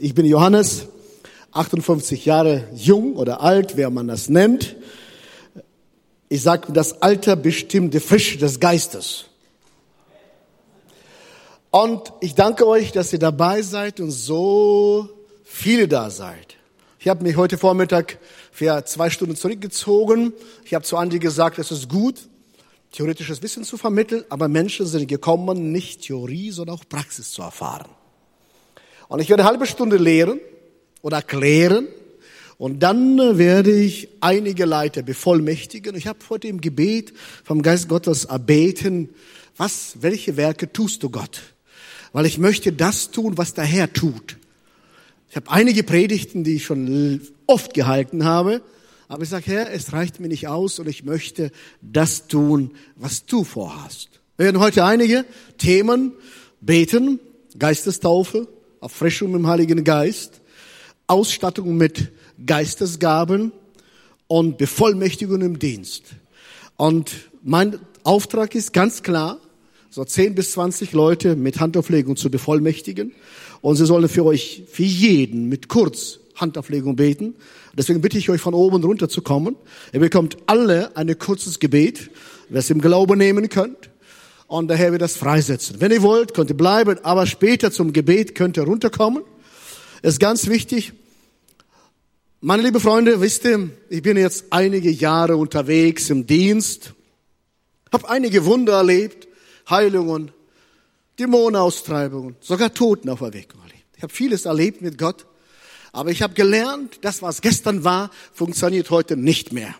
Ich bin Johannes, 58 Jahre jung oder alt, wer man das nennt. Ich sage, das Alter bestimmt die Frische des Geistes. Und ich danke euch, dass ihr dabei seid und so viele da seid. Ich habe mich heute Vormittag für zwei Stunden zurückgezogen. Ich habe zu Andi gesagt, es ist gut, theoretisches Wissen zu vermitteln, aber Menschen sind gekommen, nicht Theorie, sondern auch Praxis zu erfahren. Und ich werde eine halbe Stunde lehren oder erklären. Und dann äh, werde ich einige Leiter bevollmächtigen. Ich habe heute im Gebet vom Geist Gottes erbeten, was, welche Werke tust du Gott? Weil ich möchte das tun, was der Herr tut. Ich habe einige Predigten, die ich schon oft gehalten habe, aber ich sage, Herr, es reicht mir nicht aus und ich möchte das tun, was du vorhast. Wir werden heute einige Themen beten, Geistestaufe, Erfrischung im Heiligen Geist, Ausstattung mit Geistesgaben und Bevollmächtigung im Dienst. Und mein Auftrag ist ganz klar, so 10 bis 20 Leute mit Handauflegung zu bevollmächtigen. Und sie sollen für euch, für jeden mit kurz Handauflegung beten. Deswegen bitte ich euch von oben runter zu kommen. Ihr bekommt alle ein kurzes Gebet, wer es im Glauben nehmen könnt und der Herr wird das freisetzen. Wenn ihr wollt, könnt ihr bleiben, aber später zum Gebet könnt ihr runterkommen. Ist ganz wichtig. Meine liebe Freunde, wisst ihr, ich bin jetzt einige Jahre unterwegs im Dienst, habe einige Wunder erlebt, Heilungen, Dämonenaustreibungen, sogar Totenauferweckung erlebt. Ich habe vieles erlebt mit Gott, aber ich habe gelernt, das, was gestern war, funktioniert heute nicht mehr.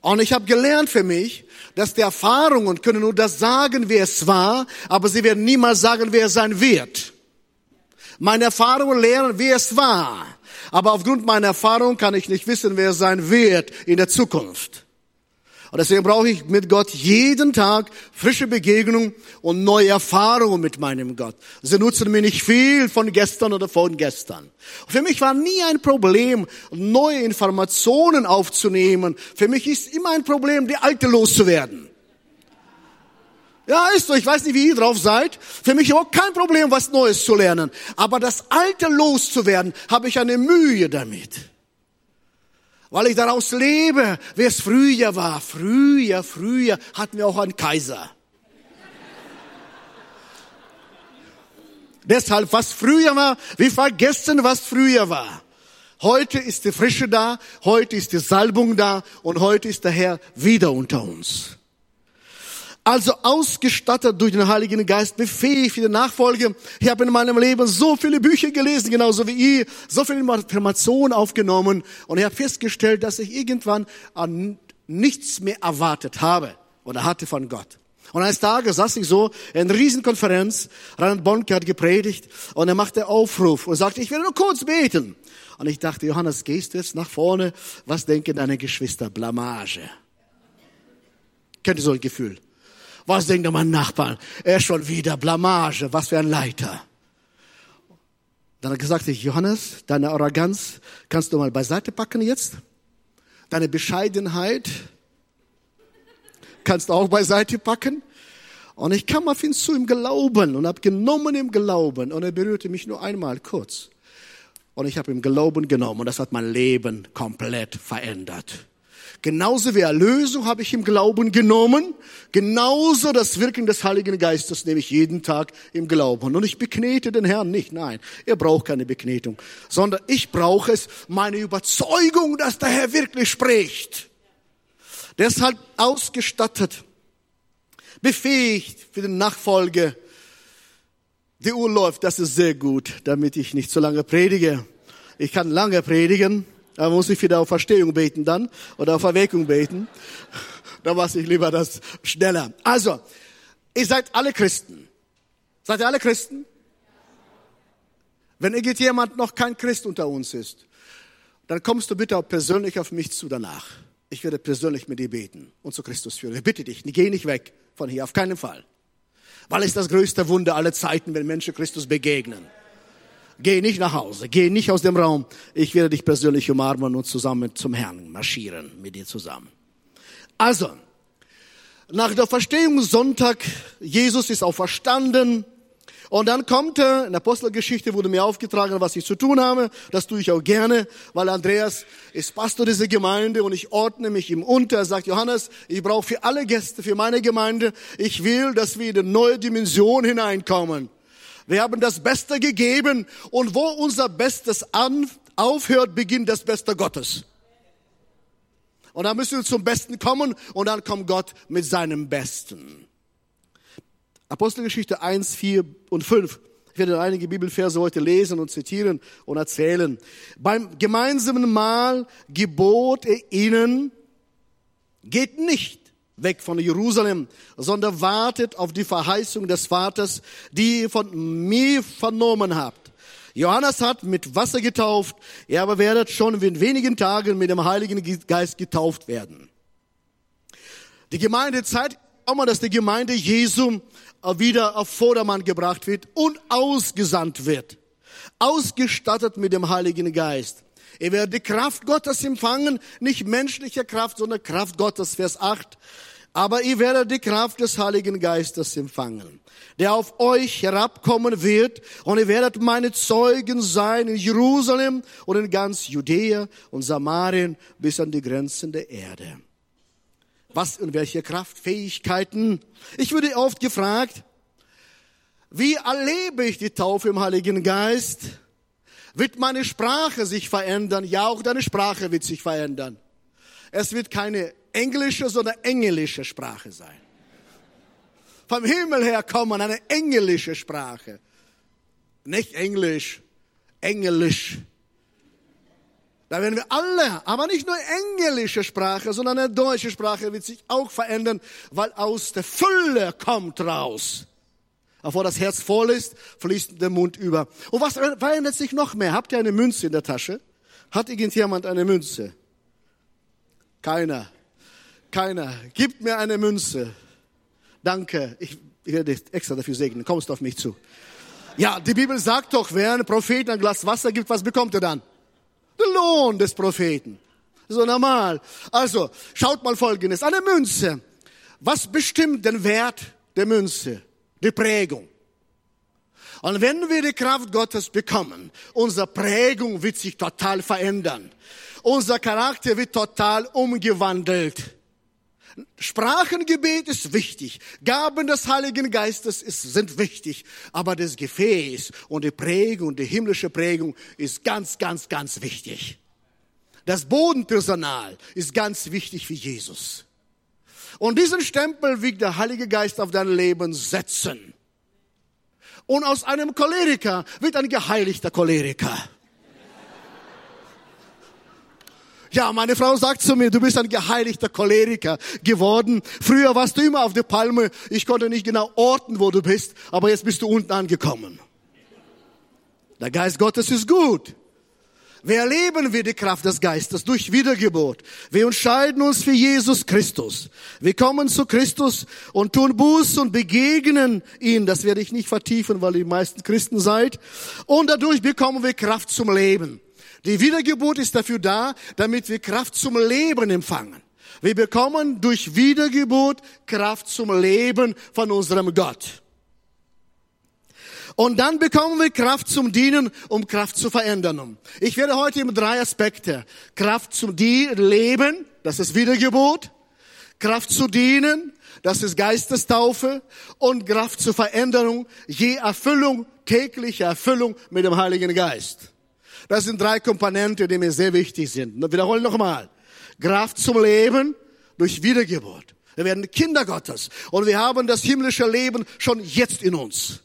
Und ich habe gelernt für mich, dass die Erfahrungen können nur das sagen, wie es war, aber sie werden niemals sagen, wer es sein wird. Meine Erfahrungen lehren, wie es war. Aber aufgrund meiner Erfahrung kann ich nicht wissen, wer es sein wird in der Zukunft. Und deswegen brauche ich mit Gott jeden Tag frische Begegnung und neue Erfahrungen mit meinem Gott. Sie nutzen mir nicht viel von gestern oder von gestern. Für mich war nie ein Problem, neue Informationen aufzunehmen. Für mich ist immer ein Problem, die alte loszuwerden. Ja, ist so. Ich weiß nicht, wie ihr drauf seid. Für mich überhaupt kein Problem, was Neues zu lernen. Aber das Alte loszuwerden, habe ich eine Mühe damit weil ich daraus lebe, wie es früher war. Früher, früher hatten wir auch einen Kaiser. Deshalb, was früher war, wir vergessen, was früher war. Heute ist die Frische da, heute ist die Salbung da und heute ist der Herr wieder unter uns. Also ausgestattet durch den Heiligen Geist, befähigt für die Nachfolge. Ich habe in meinem Leben so viele Bücher gelesen, genauso wie ihr, so viele Informationen aufgenommen und ich habe festgestellt, dass ich irgendwann an nichts mehr erwartet habe oder hatte von Gott. Und eines Tages saß ich so in einer Riesenkonferenz, Reinhard Bonke hat gepredigt und er machte Aufruf und sagte, ich will nur kurz beten. Und ich dachte, Johannes, gehst du jetzt nach vorne? Was denken deine Geschwister? Blamage. Kennt ihr so ein Gefühl? Was denkt mein Nachbarn? Er ist schon wieder Blamage. Was für ein Leiter. Dann hat er gesagt, Johannes, deine Arroganz kannst du mal beiseite packen jetzt. Deine Bescheidenheit kannst du auch beiseite packen. Und ich kam auf ihn zu im Glauben und habe genommen im Glauben. Und er berührte mich nur einmal kurz. Und ich habe im Glauben genommen und das hat mein Leben komplett verändert. Genauso wie Erlösung habe ich im Glauben genommen, genauso das Wirken des Heiligen Geistes nehme ich jeden Tag im Glauben. Und ich beknete den Herrn nicht, nein, er braucht keine Beknetung, sondern ich brauche es, meine Überzeugung, dass der Herr wirklich spricht. Deshalb ausgestattet, befähigt für den Nachfolge. Die Uhr läuft, das ist sehr gut, damit ich nicht zu lange predige. Ich kann lange predigen, da muss ich wieder auf Verstehung beten dann oder auf Erweckung beten. Da mache ich lieber das schneller. Also, ihr seid alle Christen. Seid ihr alle Christen? Wenn irgendjemand noch kein Christ unter uns ist, dann kommst du bitte auch persönlich auf mich zu danach. Ich werde persönlich mit dir beten und zu Christus führen. Ich bitte dich, geh nicht weg von hier, auf keinen Fall. Weil es das größte Wunder aller Zeiten, wenn Menschen Christus begegnen. Geh nicht nach Hause, geh nicht aus dem Raum. Ich werde dich persönlich umarmen und zusammen zum Herrn marschieren, mit dir zusammen. Also, nach der Verstehung Sonntag, Jesus ist auch verstanden Und dann kommt er, in der Apostelgeschichte wurde mir aufgetragen, was ich zu tun habe. Das tue ich auch gerne, weil Andreas ist Pastor dieser Gemeinde und ich ordne mich ihm unter. Er sagt, Johannes, ich brauche für alle Gäste, für meine Gemeinde, ich will, dass wir in eine neue Dimension hineinkommen. Wir haben das Beste gegeben und wo unser Bestes an, aufhört, beginnt das Beste Gottes. Und dann müssen wir zum Besten kommen und dann kommt Gott mit seinem Besten. Apostelgeschichte 1, 4 und 5. Ich werde einige Bibelverse heute lesen und zitieren und erzählen. Beim gemeinsamen Mahl gebot er ihnen, geht nicht weg von Jerusalem, sondern wartet auf die Verheißung des Vaters, die ihr von mir vernommen habt. Johannes hat mit Wasser getauft, ihr aber werdet schon in wenigen Tagen mit dem Heiligen Geist getauft werden. Die Gemeinde zeigt auch mal, dass die Gemeinde Jesu wieder auf Vordermann gebracht wird und ausgesandt wird. Ausgestattet mit dem Heiligen Geist. Ihr werdet die Kraft Gottes empfangen, nicht menschliche Kraft, sondern Kraft Gottes, Vers 8. Aber ihr werdet die Kraft des Heiligen Geistes empfangen, der auf euch herabkommen wird, und ihr werdet meine Zeugen sein in Jerusalem und in ganz Judäa und Samarien bis an die Grenzen der Erde was und welche Kraftfähigkeiten. Ich würde oft gefragt, wie erlebe ich die Taufe im Heiligen Geist? Wird meine Sprache sich verändern? Ja, auch deine Sprache wird sich verändern. Es wird keine englische, sondern englische Sprache sein. Vom Himmel her kommen eine englische Sprache. Nicht Englisch, Englisch. Da werden wir alle, aber nicht nur englische Sprache, sondern eine deutsche Sprache wird sich auch verändern, weil aus der Fülle kommt raus. Wo das Herz voll ist, fließt der Mund über. Und was verändert sich noch mehr? Habt ihr eine Münze in der Tasche? Hat irgendjemand eine Münze? Keiner. Keiner. Gib mir eine Münze. Danke. Ich, ich werde dich extra dafür segnen. Kommst du auf mich zu? Ja, die Bibel sagt doch, wer einem Propheten ein Glas Wasser gibt, was bekommt er dann? Der Lohn des Propheten. So normal. Also, schaut mal Folgendes. Eine Münze. Was bestimmt den Wert der Münze? Die Prägung. Und wenn wir die Kraft Gottes bekommen, unsere Prägung wird sich total verändern. Unser Charakter wird total umgewandelt. Sprachengebet ist wichtig. Gaben des Heiligen Geistes ist, sind wichtig. Aber das Gefäß und die Prägung, die himmlische Prägung ist ganz, ganz, ganz wichtig. Das Bodenpersonal ist ganz wichtig für Jesus. Und diesen Stempel wird der Heilige Geist auf dein Leben setzen. Und aus einem Choleriker wird ein geheiligter Choleriker. Ja, meine Frau sagt zu mir, du bist ein geheiligter Choleriker geworden. Früher warst du immer auf der Palme. Ich konnte nicht genau orten, wo du bist, aber jetzt bist du unten angekommen. Der Geist Gottes ist gut. Wir erleben wir die Kraft des Geistes durch Wiedergeburt. Wir entscheiden uns für Jesus Christus. Wir kommen zu Christus und tun Buß und begegnen ihn. Das werde ich nicht vertiefen, weil ihr die meisten Christen seid. Und dadurch bekommen wir Kraft zum Leben. Die Wiedergeburt ist dafür da, damit wir Kraft zum Leben empfangen. Wir bekommen durch Wiedergeburt Kraft zum Leben von unserem Gott. Und dann bekommen wir Kraft zum Dienen, um Kraft zu verändern. Ich werde heute über drei Aspekte. Kraft zum Leben, das ist Wiedergeburt. Kraft zu dienen, das ist Geistestaufe. Und Kraft zur Veränderung, je Erfüllung, tägliche Erfüllung mit dem Heiligen Geist. Das sind drei Komponenten, die mir sehr wichtig sind. Wir wiederholen nochmal. Kraft zum Leben durch Wiedergeburt. Wir werden Kinder Gottes und wir haben das himmlische Leben schon jetzt in uns.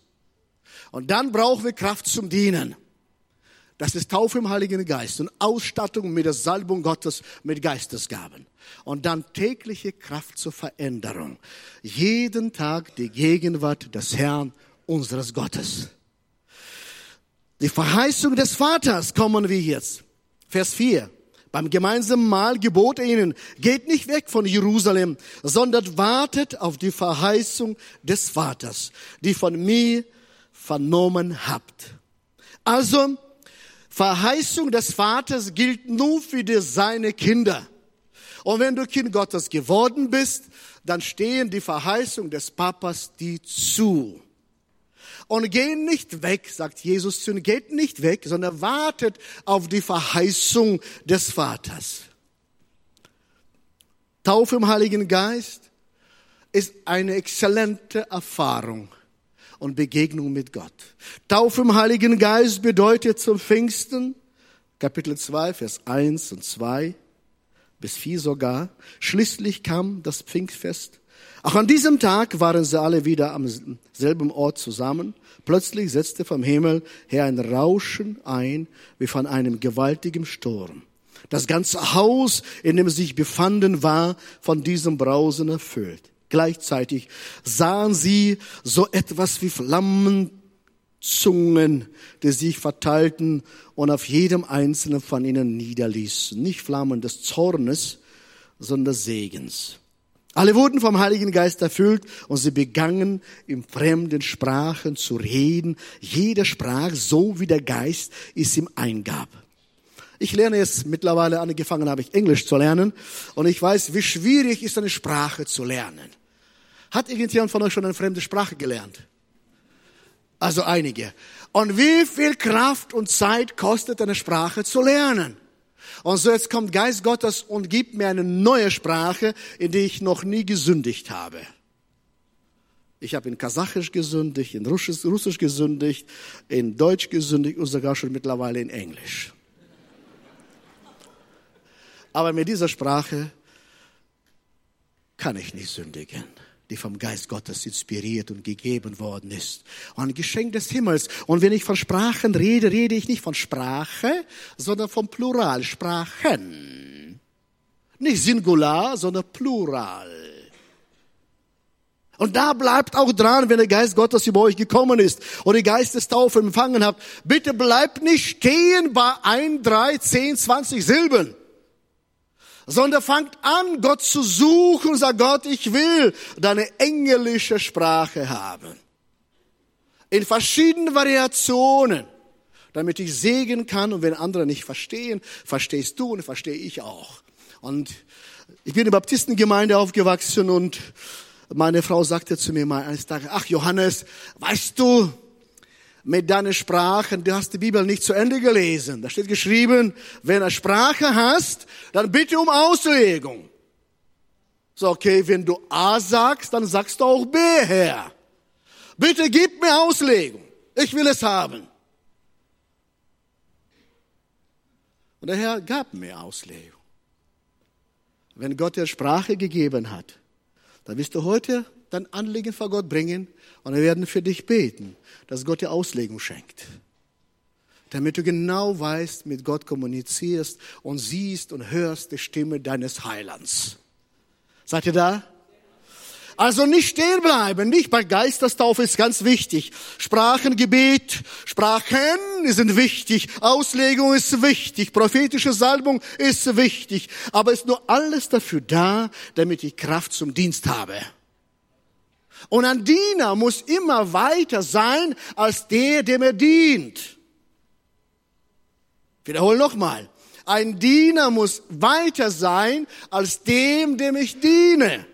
Und dann brauchen wir Kraft zum Dienen. Das ist Taufe im Heiligen Geist und Ausstattung mit der Salbung Gottes mit Geistesgaben. Und dann tägliche Kraft zur Veränderung. Jeden Tag die Gegenwart des Herrn unseres Gottes. Die Verheißung des Vaters kommen wir jetzt. Vers 4. Beim gemeinsamen Mahl gebot er ihnen, geht nicht weg von Jerusalem, sondern wartet auf die Verheißung des Vaters, die von mir vernommen habt. Also, Verheißung des Vaters gilt nur für die, seine Kinder. Und wenn du Kind Gottes geworden bist, dann stehen die Verheißung des Papas dir zu. Und geht nicht weg, sagt Jesus zu ihnen, geht nicht weg, sondern wartet auf die Verheißung des Vaters. Taufe im Heiligen Geist ist eine exzellente Erfahrung und Begegnung mit Gott. Taufe im Heiligen Geist bedeutet zum Pfingsten, Kapitel 2, Vers 1 und 2 bis 4 sogar, schließlich kam das Pfingstfest. Auch an diesem Tag waren sie alle wieder am selben Ort zusammen. Plötzlich setzte vom Himmel her ein Rauschen ein, wie von einem gewaltigen Sturm. Das ganze Haus, in dem sie sich befanden, war von diesem Brausen erfüllt. Gleichzeitig sahen sie so etwas wie Flammenzungen, die sich verteilten und auf jedem einzelnen von ihnen niederließen. Nicht Flammen des Zornes, sondern des Segens. Alle wurden vom Heiligen Geist erfüllt und sie begannen in fremden Sprachen zu reden. Jeder sprach so, wie der Geist es ihm eingab. Ich lerne jetzt mittlerweile angefangen habe ich Englisch zu lernen und ich weiß, wie schwierig ist eine Sprache zu lernen. Hat irgendjemand von euch schon eine fremde Sprache gelernt? Also einige. Und wie viel Kraft und Zeit kostet eine Sprache zu lernen? Und so jetzt kommt Geist Gottes und gibt mir eine neue Sprache, in die ich noch nie gesündigt habe. Ich habe in Kasachisch gesündigt, in Russisch, Russisch gesündigt, in Deutsch gesündigt und sogar schon mittlerweile in Englisch. Aber mit dieser Sprache kann ich nicht sündigen die vom Geist Gottes inspiriert und gegeben worden ist. Ein Geschenk des Himmels. Und wenn ich von Sprachen rede, rede ich nicht von Sprache, sondern vom Plural, Sprachen. Nicht Singular, sondern Plural. Und da bleibt auch dran, wenn der Geist Gottes über euch gekommen ist und die Geistestaufe empfangen habt. Bitte bleibt nicht stehen bei ein, drei, zehn, zwanzig Silben sondern fangt an, Gott zu suchen und sagt, Gott, ich will deine engelische Sprache haben. In verschiedenen Variationen, damit ich segen kann und wenn andere nicht verstehen, verstehst du und verstehe ich auch. Und ich bin in der Baptistengemeinde aufgewachsen und meine Frau sagte zu mir mal eines Tages, ach Johannes, weißt du, mit deiner Sprache, du hast die Bibel nicht zu Ende gelesen. Da steht geschrieben, wenn du Sprache hast, dann bitte um Auslegung. So, okay, wenn du A sagst, dann sagst du auch B her. Bitte gib mir Auslegung. Ich will es haben. Und der Herr gab mir Auslegung. Wenn Gott dir Sprache gegeben hat, dann wirst du heute dein Anliegen vor Gott bringen und wir werden für dich beten, dass Gott dir Auslegung schenkt. Damit du genau weißt, mit Gott kommunizierst und siehst und hörst die Stimme deines Heilands. Seid ihr da? Also nicht stehen bleiben, nicht bei Geisterstaufe ist ganz wichtig. Sprachengebet, Sprachen sind wichtig, Auslegung ist wichtig, prophetische Salbung ist wichtig, aber ist nur alles dafür da, damit ich Kraft zum Dienst habe. Und ein Diener muss immer weiter sein als der, dem er dient. Wiederhole nochmal. Ein Diener muss weiter sein als dem, dem ich diene.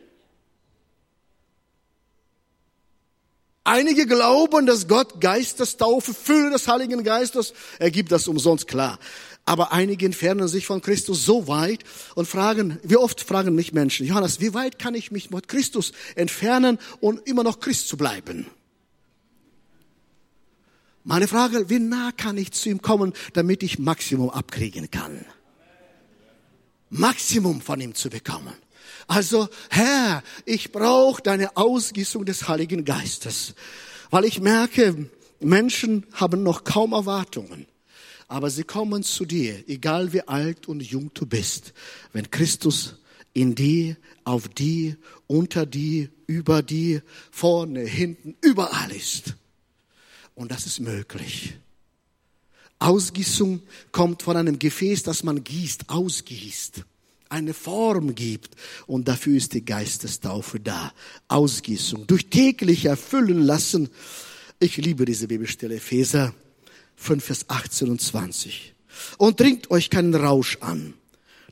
Einige glauben, dass Gott Geistestaufe, Fülle des Heiligen Geistes, er gibt das umsonst klar. Aber einige entfernen sich von Christus so weit und fragen, wie oft fragen mich Menschen, Johannes, wie weit kann ich mich mit Christus entfernen und immer noch Christ zu bleiben? Meine Frage, wie nah kann ich zu ihm kommen, damit ich Maximum abkriegen kann? Maximum von ihm zu bekommen. Also, Herr, ich brauche deine Ausgießung des Heiligen Geistes, weil ich merke, Menschen haben noch kaum Erwartungen. Aber sie kommen zu dir, egal wie alt und jung du bist, wenn Christus in dir, auf dir, unter dir, über dir, vorne, hinten, überall ist. Und das ist möglich. Ausgießung kommt von einem Gefäß, das man gießt, ausgießt, eine Form gibt. Und dafür ist die Geistestaufe da. Ausgießung, durch täglich erfüllen lassen. Ich liebe diese Bibelstelle, Epheser 5, Vers 18 und 20. Und trinkt euch keinen Rausch an.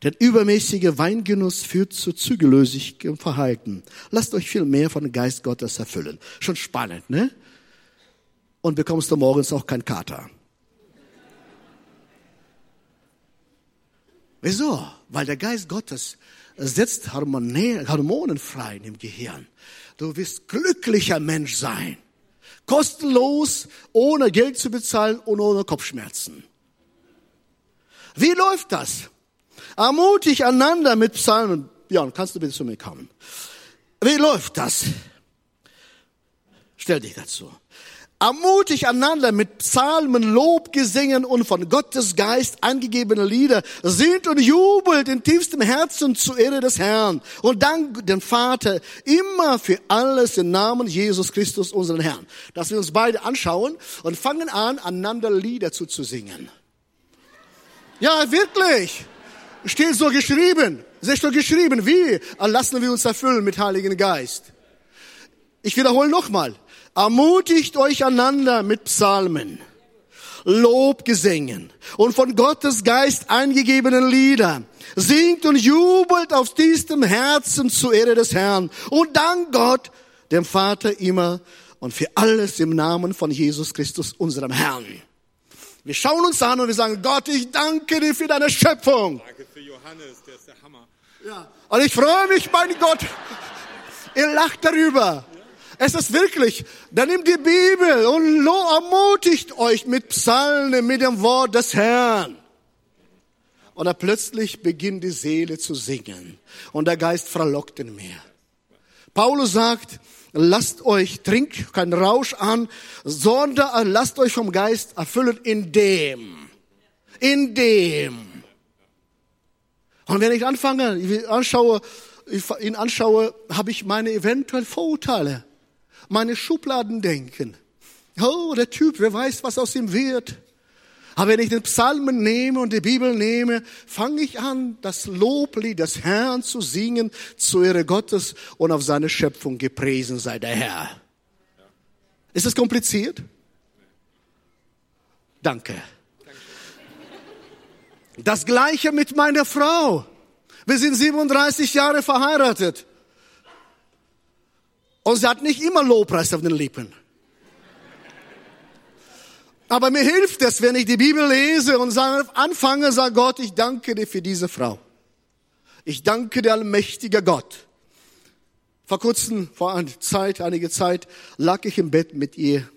Denn übermäßiger Weingenuss führt zu zügellosigem Verhalten. Lasst euch viel mehr von dem Geist Gottes erfüllen. Schon spannend, ne? und bekommst du morgens auch kein Kater. Wieso? Weil der Geist Gottes setzt Hormonen frei im Gehirn. Du wirst glücklicher Mensch sein. Kostenlos, ohne Geld zu bezahlen und ohne Kopfschmerzen. Wie läuft das? Ermutig einander mit Psalmen. Björn, kannst du bitte zu mir kommen? Wie läuft das? Stell dich dazu. Ermutig einander mit Psalmen, Lobgesängen und von Gottes Geist angegebene Lieder. Singt und jubelt in tiefstem Herzen zur Ehre des Herrn. Und dank dem Vater immer für alles im Namen Jesus Christus, unseren Herrn. Dass wir uns beide anschauen und fangen an, einander Lieder zu, zu singen. Ja, wirklich. Steht so geschrieben. Steht so geschrieben. Wie lassen wir uns erfüllen mit Heiligen Geist? Ich wiederhole nochmal. Ermutigt euch einander mit Psalmen, Lobgesängen und von Gottes Geist eingegebenen Lieder. Singt und jubelt auf diesem Herzen zur Ehre des Herrn und dank Gott, dem Vater immer und für alles im Namen von Jesus Christus, unserem Herrn. Wir schauen uns an und wir sagen, Gott, ich danke dir für deine Schöpfung. Danke für Johannes, der ist der Hammer. Ja. Und ich freue mich, mein Gott. Ihr lacht darüber. Es ist wirklich, dann nimmt die Bibel und ermutigt euch mit Psalmen, mit dem Wort des Herrn. Und dann plötzlich beginnt die Seele zu singen und der Geist verlockt in mir. Paulus sagt, lasst euch, trinkt kein Rausch an, sondern lasst euch vom Geist erfüllen in dem, in dem. Und wenn ich anfange, ich anschaue, ich ihn anschaue, habe ich meine eventuellen Vorurteile meine Schubladen denken. Oh, der Typ, wer weiß, was aus ihm wird. Aber wenn ich den Psalmen nehme und die Bibel nehme, fange ich an, das Loblied des Herrn zu singen, zu Ehre Gottes und auf seine Schöpfung gepriesen sei der Herr. Ist es kompliziert? Danke. Das gleiche mit meiner Frau. Wir sind 37 Jahre verheiratet. Und sie hat nicht immer Lobpreis auf den Lippen. Aber mir hilft es, wenn ich die Bibel lese und anfange, sage Gott, ich danke dir für diese Frau. Ich danke dir, allmächtiger Gott. Vor kurzem, vor einer Zeit, einige Zeit, lag ich im Bett mit ihr,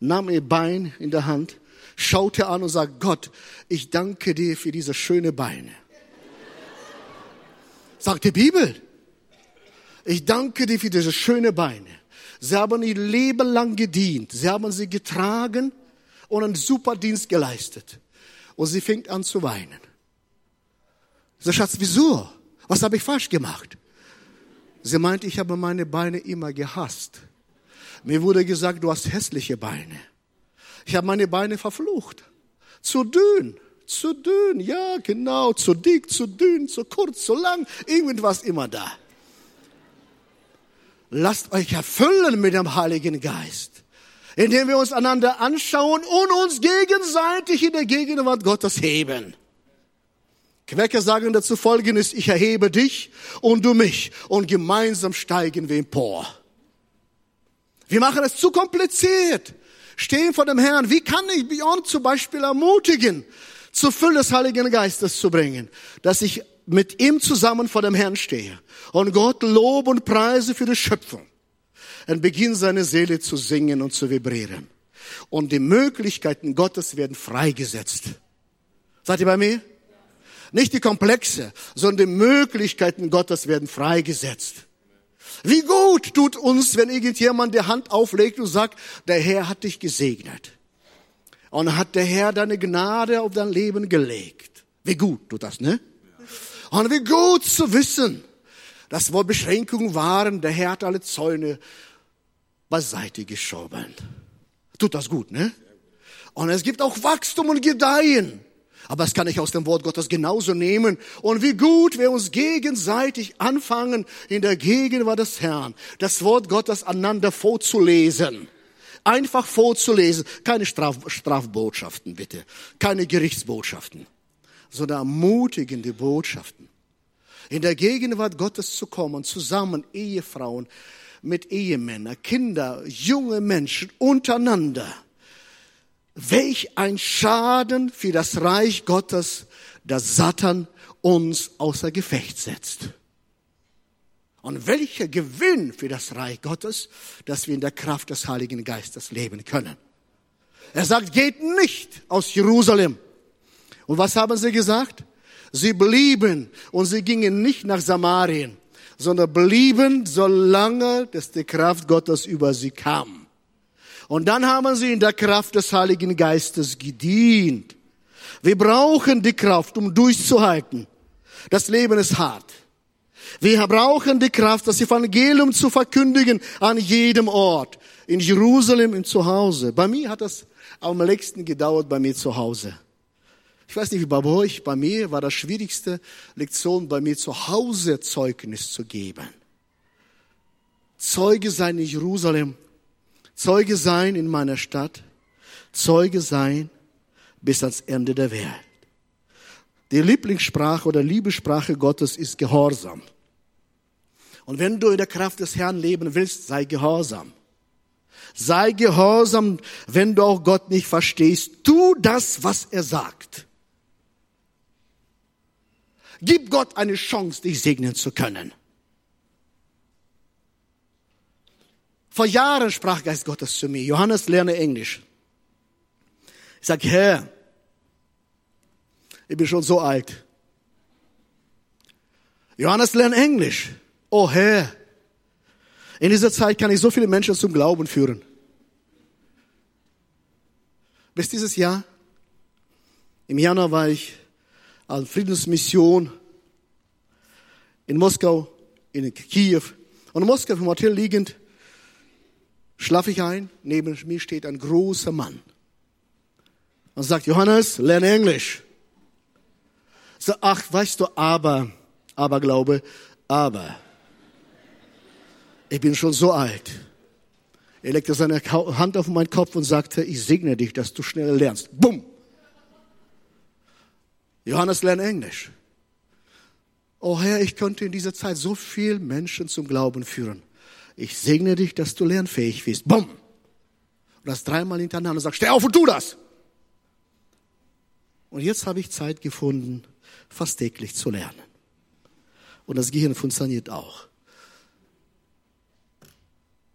nahm ihr Bein in der Hand, schaute an und sagte, Gott, ich danke dir für diese schöne Beine. Sagt die Bibel. Ich danke dir für diese schöne Beine. Sie haben ihr Leben lang gedient. Sie haben sie getragen und einen super Dienst geleistet. Und sie fängt an zu weinen. So, Schatz, wieso? Was habe ich falsch gemacht? Sie meint, ich habe meine Beine immer gehasst. Mir wurde gesagt, du hast hässliche Beine. Ich habe meine Beine verflucht. Zu dünn, zu dünn, ja genau, zu dick, zu dünn, zu kurz, zu lang, irgendwas immer da lasst euch erfüllen mit dem Heiligen Geist, indem wir uns einander anschauen und uns gegenseitig in der Gegenwart Gottes heben. Quäcker sagen dazu folgendes, ich erhebe dich und du mich und gemeinsam steigen wir empor. Wir machen es zu kompliziert. Stehen vor dem Herrn. Wie kann ich Beyond zum Beispiel ermutigen, zur Fülle des Heiligen Geistes zu bringen, dass ich mit ihm zusammen vor dem Herrn stehe und Gott lobe und preise für die Schöpfung, dann beginnt seine Seele zu singen und zu vibrieren. Und die Möglichkeiten Gottes werden freigesetzt. Seid ihr bei mir? Nicht die Komplexe, sondern die Möglichkeiten Gottes werden freigesetzt. Wie gut tut uns, wenn irgendjemand die Hand auflegt und sagt, der Herr hat dich gesegnet. Und hat der Herr deine Gnade auf dein Leben gelegt. Wie gut tut das, ne? Und wie gut zu wissen, dass wo Beschränkungen waren, der Herr hat alle Zäune beiseite geschoben. Tut das gut, ne? Und es gibt auch Wachstum und Gedeihen. Aber das kann ich aus dem Wort Gottes genauso nehmen. Und wie gut wir uns gegenseitig anfangen, in der Gegenwart des Herrn, das Wort Gottes einander vorzulesen. Einfach vorzulesen. Keine Straf Strafbotschaften, bitte. Keine Gerichtsbotschaften sondern ermutigende Botschaften. In der Gegenwart Gottes zu kommen, zusammen Ehefrauen mit Ehemännern, Kinder, junge Menschen untereinander welch ein Schaden für das Reich Gottes, dass Satan uns außer Gefecht setzt. Und welcher Gewinn für das Reich Gottes, dass wir in der Kraft des Heiligen Geistes leben können. Er sagt, geht nicht aus Jerusalem. Und was haben sie gesagt? Sie blieben und sie gingen nicht nach Samarien, sondern blieben, solange dass die Kraft Gottes über sie kam. Und dann haben sie in der Kraft des Heiligen Geistes gedient. Wir brauchen die Kraft, um durchzuhalten. Das Leben ist hart. Wir brauchen die Kraft, das Evangelium zu verkündigen an jedem Ort. In Jerusalem, im Zuhause. Bei mir hat das am längsten gedauert, bei mir zu Hause. Ich weiß nicht, wie bei euch, bei mir war das schwierigste Lektion, bei mir zu Hause Zeugnis zu geben. Zeuge sein in Jerusalem, Zeuge sein in meiner Stadt, Zeuge sein bis ans Ende der Welt. Die Lieblingssprache oder Liebessprache Gottes ist Gehorsam. Und wenn du in der Kraft des Herrn leben willst, sei gehorsam. Sei gehorsam, wenn du auch Gott nicht verstehst. Tu das, was er sagt. Gib Gott eine Chance, dich segnen zu können. Vor Jahren sprach Geist Gottes zu mir, Johannes, lerne Englisch. Ich sag, Herr, ich bin schon so alt. Johannes, lerne Englisch. Oh Herr, in dieser Zeit kann ich so viele Menschen zum Glauben führen. Bis dieses Jahr, im Januar war ich an Friedensmission in Moskau, in Kiew. Und in Moskau im Hotel liegend schlafe ich ein. Neben mir steht ein großer Mann. Und sagt, Johannes, lerne Englisch. So, ach, weißt du, aber, aber glaube, aber. Ich bin schon so alt. Er legte seine Hand auf meinen Kopf und sagte, ich segne dich, dass du schnell lernst. Bumm! Johannes lernt Englisch. Oh Herr, ich könnte in dieser Zeit so viel Menschen zum Glauben führen. Ich segne dich, dass du lernfähig bist. Bumm! Und das dreimal hintereinander sagt, steh auf und tu das! Und jetzt habe ich Zeit gefunden, fast täglich zu lernen. Und das Gehirn funktioniert auch.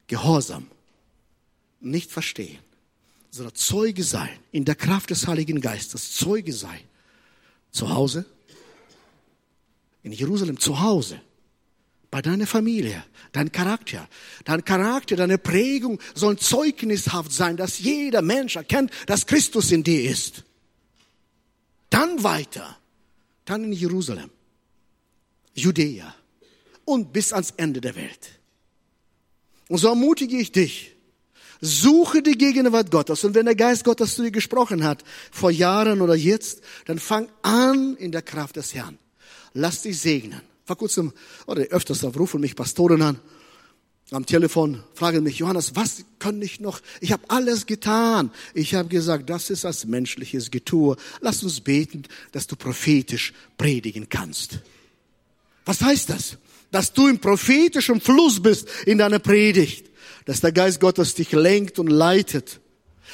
Gehorsam, nicht verstehen, sondern Zeuge sein, in der Kraft des Heiligen Geistes, Zeuge sein zu Hause, in Jerusalem zu Hause, bei deiner Familie, dein Charakter. Dein Charakter, deine Prägung soll zeugnishaft sein, dass jeder Mensch erkennt, dass Christus in dir ist. Dann weiter, dann in Jerusalem, Judäa und bis ans Ende der Welt. Und so ermutige ich dich, Suche die Gegenwart Gottes. Und wenn der Geist Gottes zu dir gesprochen hat, vor Jahren oder jetzt, dann fang an in der Kraft des Herrn. Lass dich segnen. Vor kurzem, oder öfters rufen mich Pastoren an, am Telefon, fragen mich, Johannes, was kann ich noch? Ich habe alles getan. Ich habe gesagt, das ist das menschliches Getue. Lass uns beten, dass du prophetisch predigen kannst. Was heißt das? Dass du im prophetischen Fluss bist in deiner Predigt dass der Geist Gottes dich lenkt und leitet.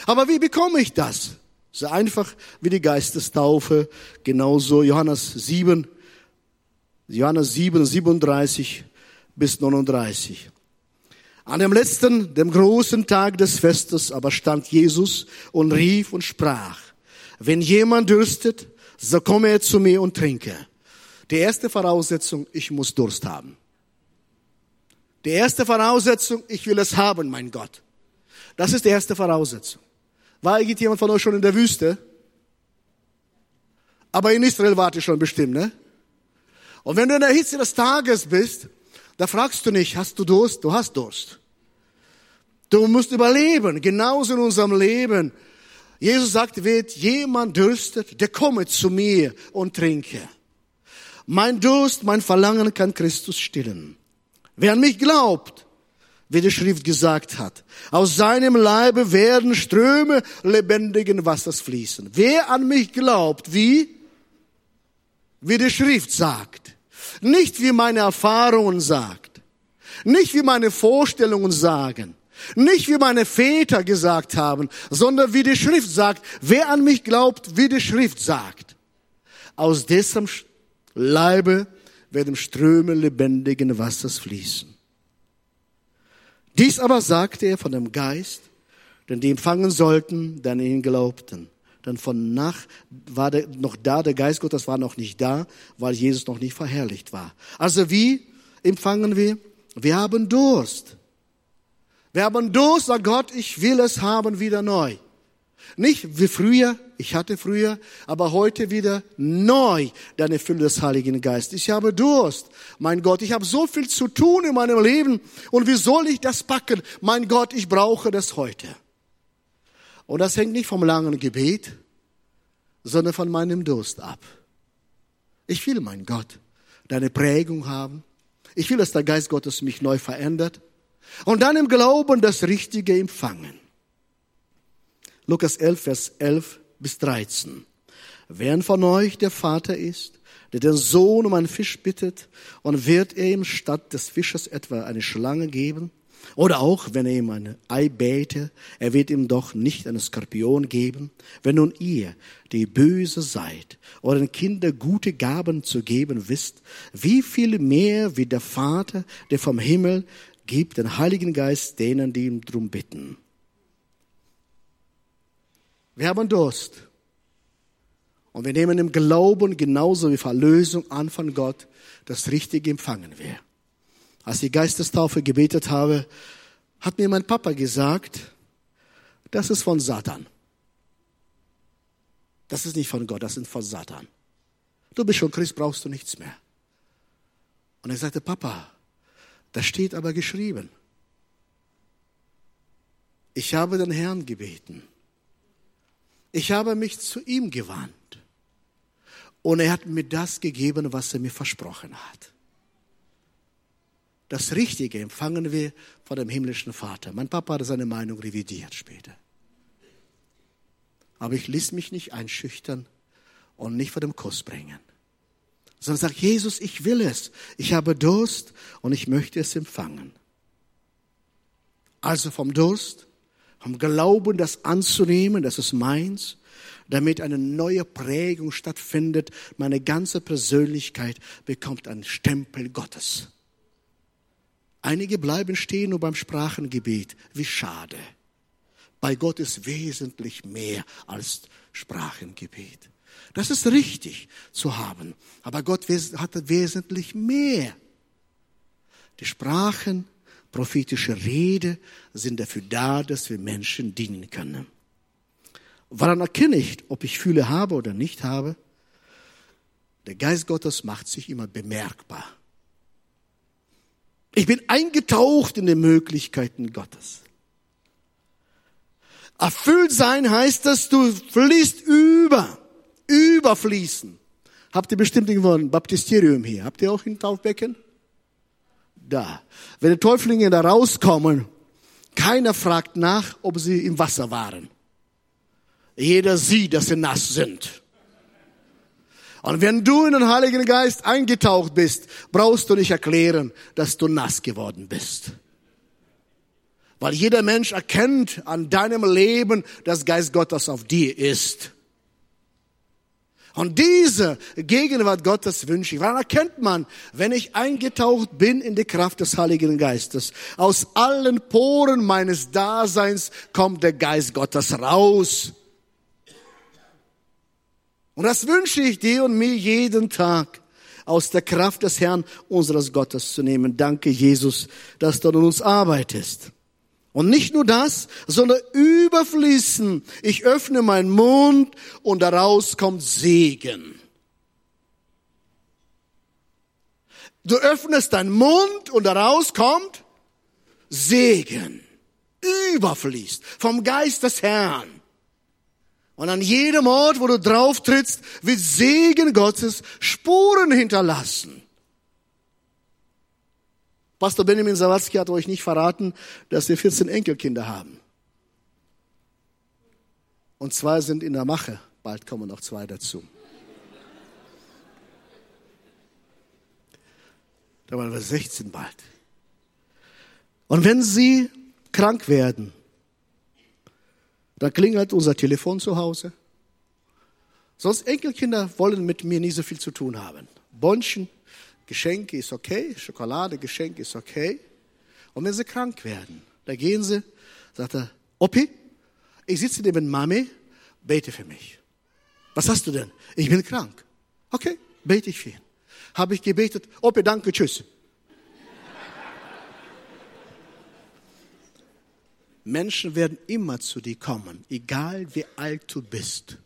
Aber wie bekomme ich das? So einfach wie die Geistestaufe, genauso Johannes 7, Johannes 7, 37 bis 39. An dem letzten, dem großen Tag des Festes aber stand Jesus und rief und sprach, wenn jemand dürstet, so komme er zu mir und trinke. Die erste Voraussetzung, ich muss Durst haben. Die erste Voraussetzung, ich will es haben, mein Gott. Das ist die erste Voraussetzung. War irgendjemand von euch schon in der Wüste? Aber in Israel wart ihr schon bestimmt, ne? Und wenn du in der Hitze des Tages bist, da fragst du nicht, hast du Durst? Du hast Durst. Du musst überleben, genauso in unserem Leben. Jesus sagt, wird jemand dürstet, der komme zu mir und trinke. Mein Durst, mein Verlangen kann Christus stillen. Wer an mich glaubt, wie die Schrift gesagt hat, aus seinem Leibe werden Ströme lebendigen Wassers fließen. Wer an mich glaubt, wie? Wie die Schrift sagt. Nicht wie meine Erfahrungen sagt. Nicht wie meine Vorstellungen sagen. Nicht wie meine Väter gesagt haben, sondern wie die Schrift sagt. Wer an mich glaubt, wie die Schrift sagt. Aus dessen Leibe werden Ströme lebendigen Wassers fließen. Dies aber sagte er von dem Geist, den die empfangen sollten, dann ihn glaubten. Denn von nach war der noch da, der Geist Gottes war noch nicht da, weil Jesus noch nicht verherrlicht war. Also wie empfangen wir? Wir haben Durst. Wir haben Durst, sagt Gott, ich will es haben wieder neu. Nicht wie früher, ich hatte früher, aber heute wieder neu deine Fülle des Heiligen Geistes. Ich habe Durst. Mein Gott, ich habe so viel zu tun in meinem Leben. Und wie soll ich das packen? Mein Gott, ich brauche das heute. Und das hängt nicht vom langen Gebet, sondern von meinem Durst ab. Ich will, mein Gott, deine Prägung haben. Ich will, dass der Geist Gottes mich neu verändert. Und dann im Glauben das Richtige empfangen. Lukas 11, Vers 11 bis 13. Wer von euch der Vater ist, der den Sohn um einen Fisch bittet, und wird er ihm statt des Fisches etwa eine Schlange geben? Oder auch, wenn er ihm ein Ei bäte, er wird ihm doch nicht einen Skorpion geben. Wenn nun ihr, die böse seid, euren Kindern gute Gaben zu geben wisst, wie viel mehr wie der Vater, der vom Himmel gibt, den Heiligen Geist denen, die ihm drum bitten. Wir haben Durst. Und wir nehmen im Glauben genauso wie Verlösung an von Gott, das Richtige empfangen wir. Als ich Geistestaufe gebetet habe, hat mir mein Papa gesagt, das ist von Satan. Das ist nicht von Gott, das ist von Satan. Du bist schon Christ, brauchst du nichts mehr. Und er sagte, Papa, da steht aber geschrieben. Ich habe den Herrn gebeten. Ich habe mich zu ihm gewandt. Und er hat mir das gegeben, was er mir versprochen hat. Das Richtige empfangen wir von dem himmlischen Vater. Mein Papa hat seine Meinung revidiert später. Aber ich ließ mich nicht einschüchtern und nicht vor dem Kuss bringen. Sondern sagt, Jesus, ich will es. Ich habe Durst und ich möchte es empfangen. Also vom Durst, vom Glauben, das anzunehmen, das ist meins, damit eine neue Prägung stattfindet. Meine ganze Persönlichkeit bekommt einen Stempel Gottes. Einige bleiben stehen nur beim Sprachengebet. Wie schade. Bei Gott ist wesentlich mehr als Sprachengebet. Das ist richtig zu haben. Aber Gott hat wesentlich mehr. Die Sprachen, prophetische Rede sind dafür da, dass wir Menschen dienen können. Woran erkenne ich, ob ich Fühle habe oder nicht habe? Der Geist Gottes macht sich immer bemerkbar. Ich bin eingetaucht in die Möglichkeiten Gottes. Erfüllt sein heißt, dass du fließt über, überfließen. Habt ihr bestimmt irgendwo ein Baptisterium hier? Habt ihr auch ein Taufbecken? Da. Wenn die Täuflinge da rauskommen, keiner fragt nach, ob sie im Wasser waren. Jeder sieht, dass sie nass sind. Und wenn du in den Heiligen Geist eingetaucht bist, brauchst du nicht erklären, dass du nass geworden bist. Weil jeder Mensch erkennt an deinem Leben, dass Geist Gottes auf dir ist. Und diese Gegenwart Gottes wünsche ich. Wann erkennt man, wenn ich eingetaucht bin in die Kraft des Heiligen Geistes? Aus allen Poren meines Daseins kommt der Geist Gottes raus. Und das wünsche ich dir und mir jeden Tag aus der Kraft des Herrn unseres Gottes zu nehmen. Danke, Jesus, dass du an uns arbeitest. Und nicht nur das, sondern überfließen. Ich öffne meinen Mund und daraus kommt Segen. Du öffnest deinen Mund und daraus kommt Segen. Überfließt vom Geist des Herrn. Und an jedem Ort, wo du drauf trittst, wird Segen Gottes Spuren hinterlassen. Pastor Benjamin Sawatzki hat euch nicht verraten, dass wir 14 Enkelkinder haben. Und zwei sind in der Mache. Bald kommen noch zwei dazu. Da waren wir 16 bald. Und wenn sie krank werden, dann klingelt unser Telefon zu Hause. Sonst Enkelkinder wollen mit mir nie so viel zu tun haben. Bonchen, Geschenke ist okay, Schokolade, Geschenke ist okay. Und wenn sie krank werden, da gehen sie, sagt er, Oppi, ich sitze neben Mami, bete für mich. Was hast du denn? Ich bin krank. Okay, bete ich für ihn. Habe ich gebetet, Oppi, danke, tschüss. Menschen werden immer zu dir kommen, egal wie alt du bist.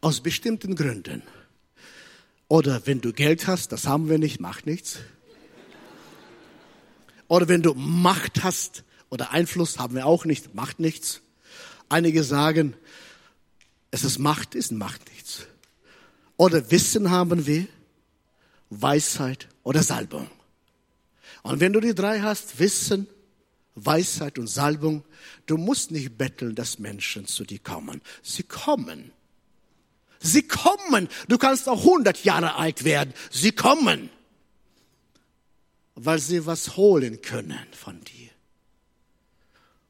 Aus bestimmten Gründen. Oder wenn du Geld hast, das haben wir nicht, macht nichts. Oder wenn du Macht hast oder Einfluss, haben wir auch nicht, macht nichts. Einige sagen, es ist Macht, ist Macht nichts. Oder Wissen haben wir, Weisheit oder Salbung. Und wenn du die drei hast, Wissen, Weisheit und Salbung, du musst nicht betteln, dass Menschen zu dir kommen. Sie kommen. Sie kommen. Du kannst auch 100 Jahre alt werden. Sie kommen. Weil sie was holen können von dir.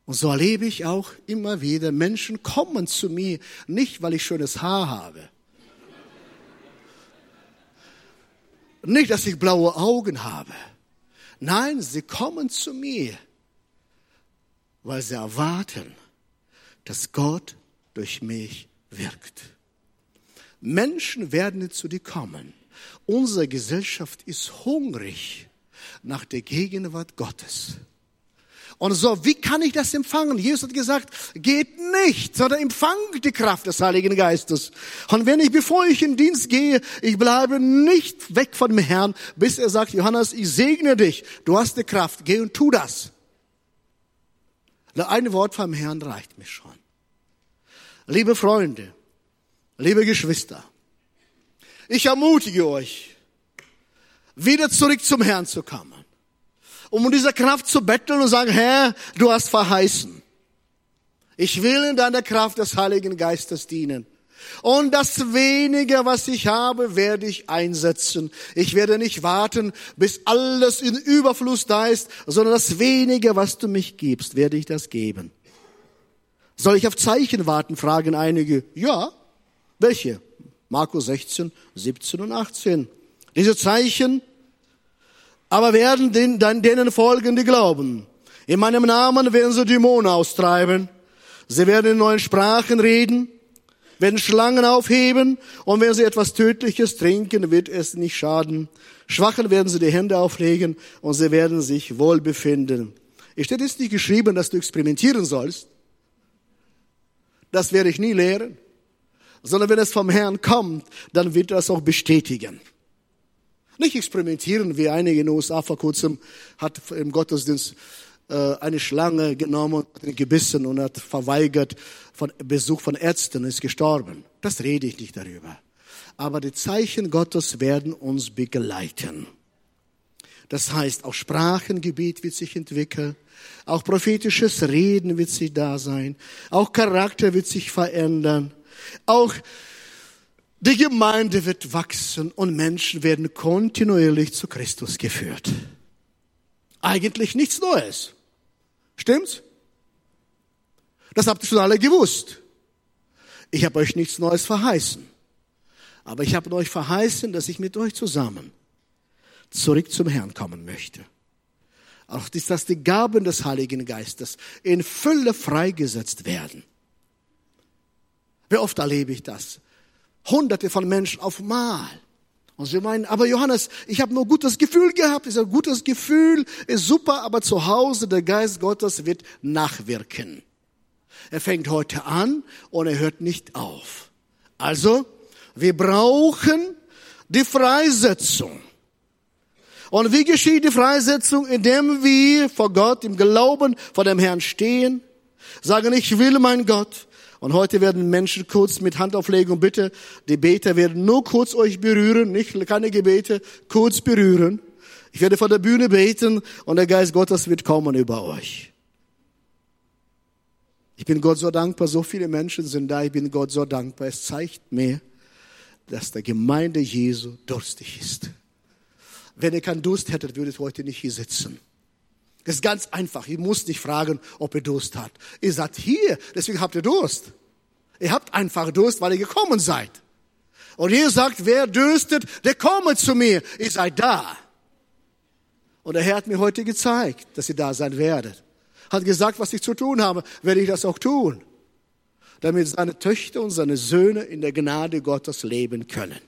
Und so erlebe ich auch immer wieder, Menschen kommen zu mir, nicht weil ich schönes Haar habe. Nicht, dass ich blaue Augen habe. Nein, sie kommen zu mir, weil sie erwarten, dass Gott durch mich wirkt. Menschen werden zu dir kommen. Unsere Gesellschaft ist hungrig nach der Gegenwart Gottes. Und so, wie kann ich das empfangen? Jesus hat gesagt, geht nicht, sondern empfangt die Kraft des Heiligen Geistes. Und wenn ich, bevor ich in Dienst gehe, ich bleibe nicht weg von dem Herrn, bis er sagt, Johannes, ich segne dich, du hast die Kraft, geh und tu das. Ein Wort vom Herrn reicht mir schon. Liebe Freunde, liebe Geschwister, ich ermutige euch, wieder zurück zum Herrn zu kommen um in dieser Kraft zu betteln und sagen, Herr, du hast verheißen. Ich will in deiner Kraft des Heiligen Geistes dienen. Und das wenige, was ich habe, werde ich einsetzen. Ich werde nicht warten, bis alles in Überfluss da ist, sondern das wenige, was du mich gibst, werde ich das geben. Soll ich auf Zeichen warten, fragen einige. Ja. Welche? Markus 16, 17 und 18. Diese Zeichen aber werden den, denen folgen, die glauben. In meinem Namen werden sie Dämonen austreiben. Sie werden in neuen Sprachen reden, werden Schlangen aufheben und wenn sie etwas Tödliches trinken, wird es nicht schaden. Schwachen werden sie die Hände auflegen und sie werden sich wohl befinden. Es steht jetzt nicht geschrieben, dass du experimentieren sollst. Das werde ich nie lehren. Sondern wenn es vom Herrn kommt, dann wird er es auch bestätigen. Nicht experimentieren, wie einige in den USA vor kurzem hat im Gottesdienst äh, eine Schlange genommen, hat gebissen und hat verweigert von Besuch von Ärzten, ist gestorben. Das rede ich nicht darüber. Aber die Zeichen Gottes werden uns begleiten. Das heißt, auch Sprachengebiet wird sich entwickeln, auch prophetisches Reden wird sich da sein, auch Charakter wird sich verändern, auch die Gemeinde wird wachsen und Menschen werden kontinuierlich zu Christus geführt. Eigentlich nichts Neues. Stimmt's? Das habt ihr schon alle gewusst. Ich habe euch nichts Neues verheißen. Aber ich habe euch verheißen, dass ich mit euch zusammen zurück zum Herrn kommen möchte. Auch dass die Gaben des Heiligen Geistes in Fülle freigesetzt werden. Wie oft erlebe ich das? Hunderte von Menschen auf Mal. Und sie meinen, aber Johannes, ich habe nur gutes Gefühl gehabt. Ich sage, gutes Gefühl ist super, aber zu Hause der Geist Gottes wird nachwirken. Er fängt heute an und er hört nicht auf. Also, wir brauchen die Freisetzung. Und wie geschieht die Freisetzung? Indem wir vor Gott im Glauben vor dem Herrn stehen, sagen, ich will mein Gott, und heute werden Menschen kurz mit Handauflegung, bitte, die Beter werden nur kurz euch berühren, nicht keine Gebete, kurz berühren. Ich werde vor der Bühne beten und der Geist Gottes wird kommen über euch. Ich bin Gott so dankbar, so viele Menschen sind da, ich bin Gott so dankbar. Es zeigt mir, dass der Gemeinde Jesu durstig ist. Wenn ihr keinen Durst hättet, würdet ihr heute nicht hier sitzen. Das ist ganz einfach. Ihr müsst nicht fragen, ob ihr Durst habt. Ihr seid hier, deswegen habt ihr Durst. Ihr habt einfach Durst, weil ihr gekommen seid. Und ihr sagt, wer dürstet, der komme zu mir. Ihr seid da. Und der Herr hat mir heute gezeigt, dass ihr da sein werdet. Hat gesagt, was ich zu tun habe, werde ich das auch tun. Damit seine Töchter und seine Söhne in der Gnade Gottes leben können.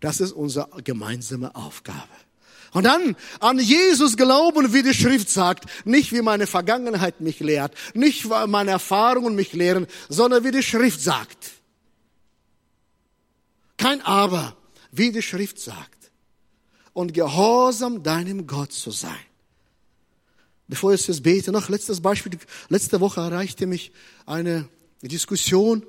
Das ist unsere gemeinsame Aufgabe. Und dann an Jesus glauben, wie die Schrift sagt, nicht wie meine Vergangenheit mich lehrt, nicht wie meine Erfahrungen mich lehren, sondern wie die Schrift sagt. Kein Aber, wie die Schrift sagt. Und gehorsam deinem Gott zu sein. Bevor ich jetzt bete, noch letztes Beispiel. Letzte Woche erreichte mich eine Diskussion.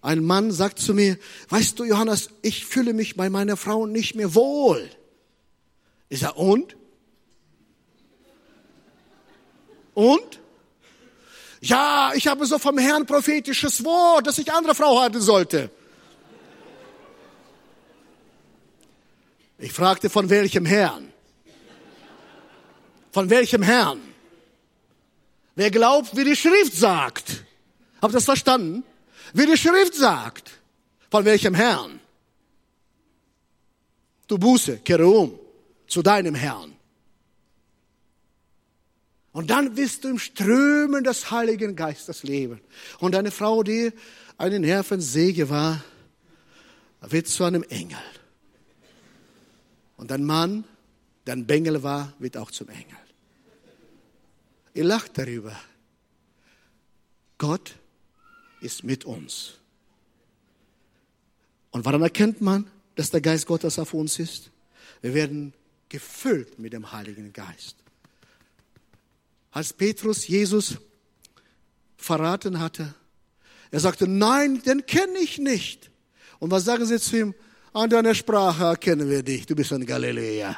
Ein Mann sagt zu mir, weißt du, Johannes, ich fühle mich bei meiner Frau nicht mehr wohl. Ich sage, und? Und? Ja, ich habe so vom Herrn prophetisches Wort, dass ich andere Frau halten sollte. Ich fragte, von welchem Herrn? Von welchem Herrn? Wer glaubt, wie die Schrift sagt? Habt ihr das verstanden? Wie die Schrift sagt. Von welchem Herrn? Du Buße, kehre um zu deinem Herrn. Und dann wirst du im Strömen des Heiligen Geistes leben. Und eine Frau, die eine Nervensäge war, wird zu einem Engel. Und ein Mann, der ein Bengel war, wird auch zum Engel. Ihr lacht darüber. Gott ist mit uns. Und warum erkennt man, dass der Geist Gottes auf uns ist? Wir werden gefüllt mit dem Heiligen Geist. Als Petrus Jesus verraten hatte, er sagte, nein, den kenne ich nicht. Und was sagen sie zu ihm? An deiner Sprache erkennen wir dich, du bist ein Galiläer.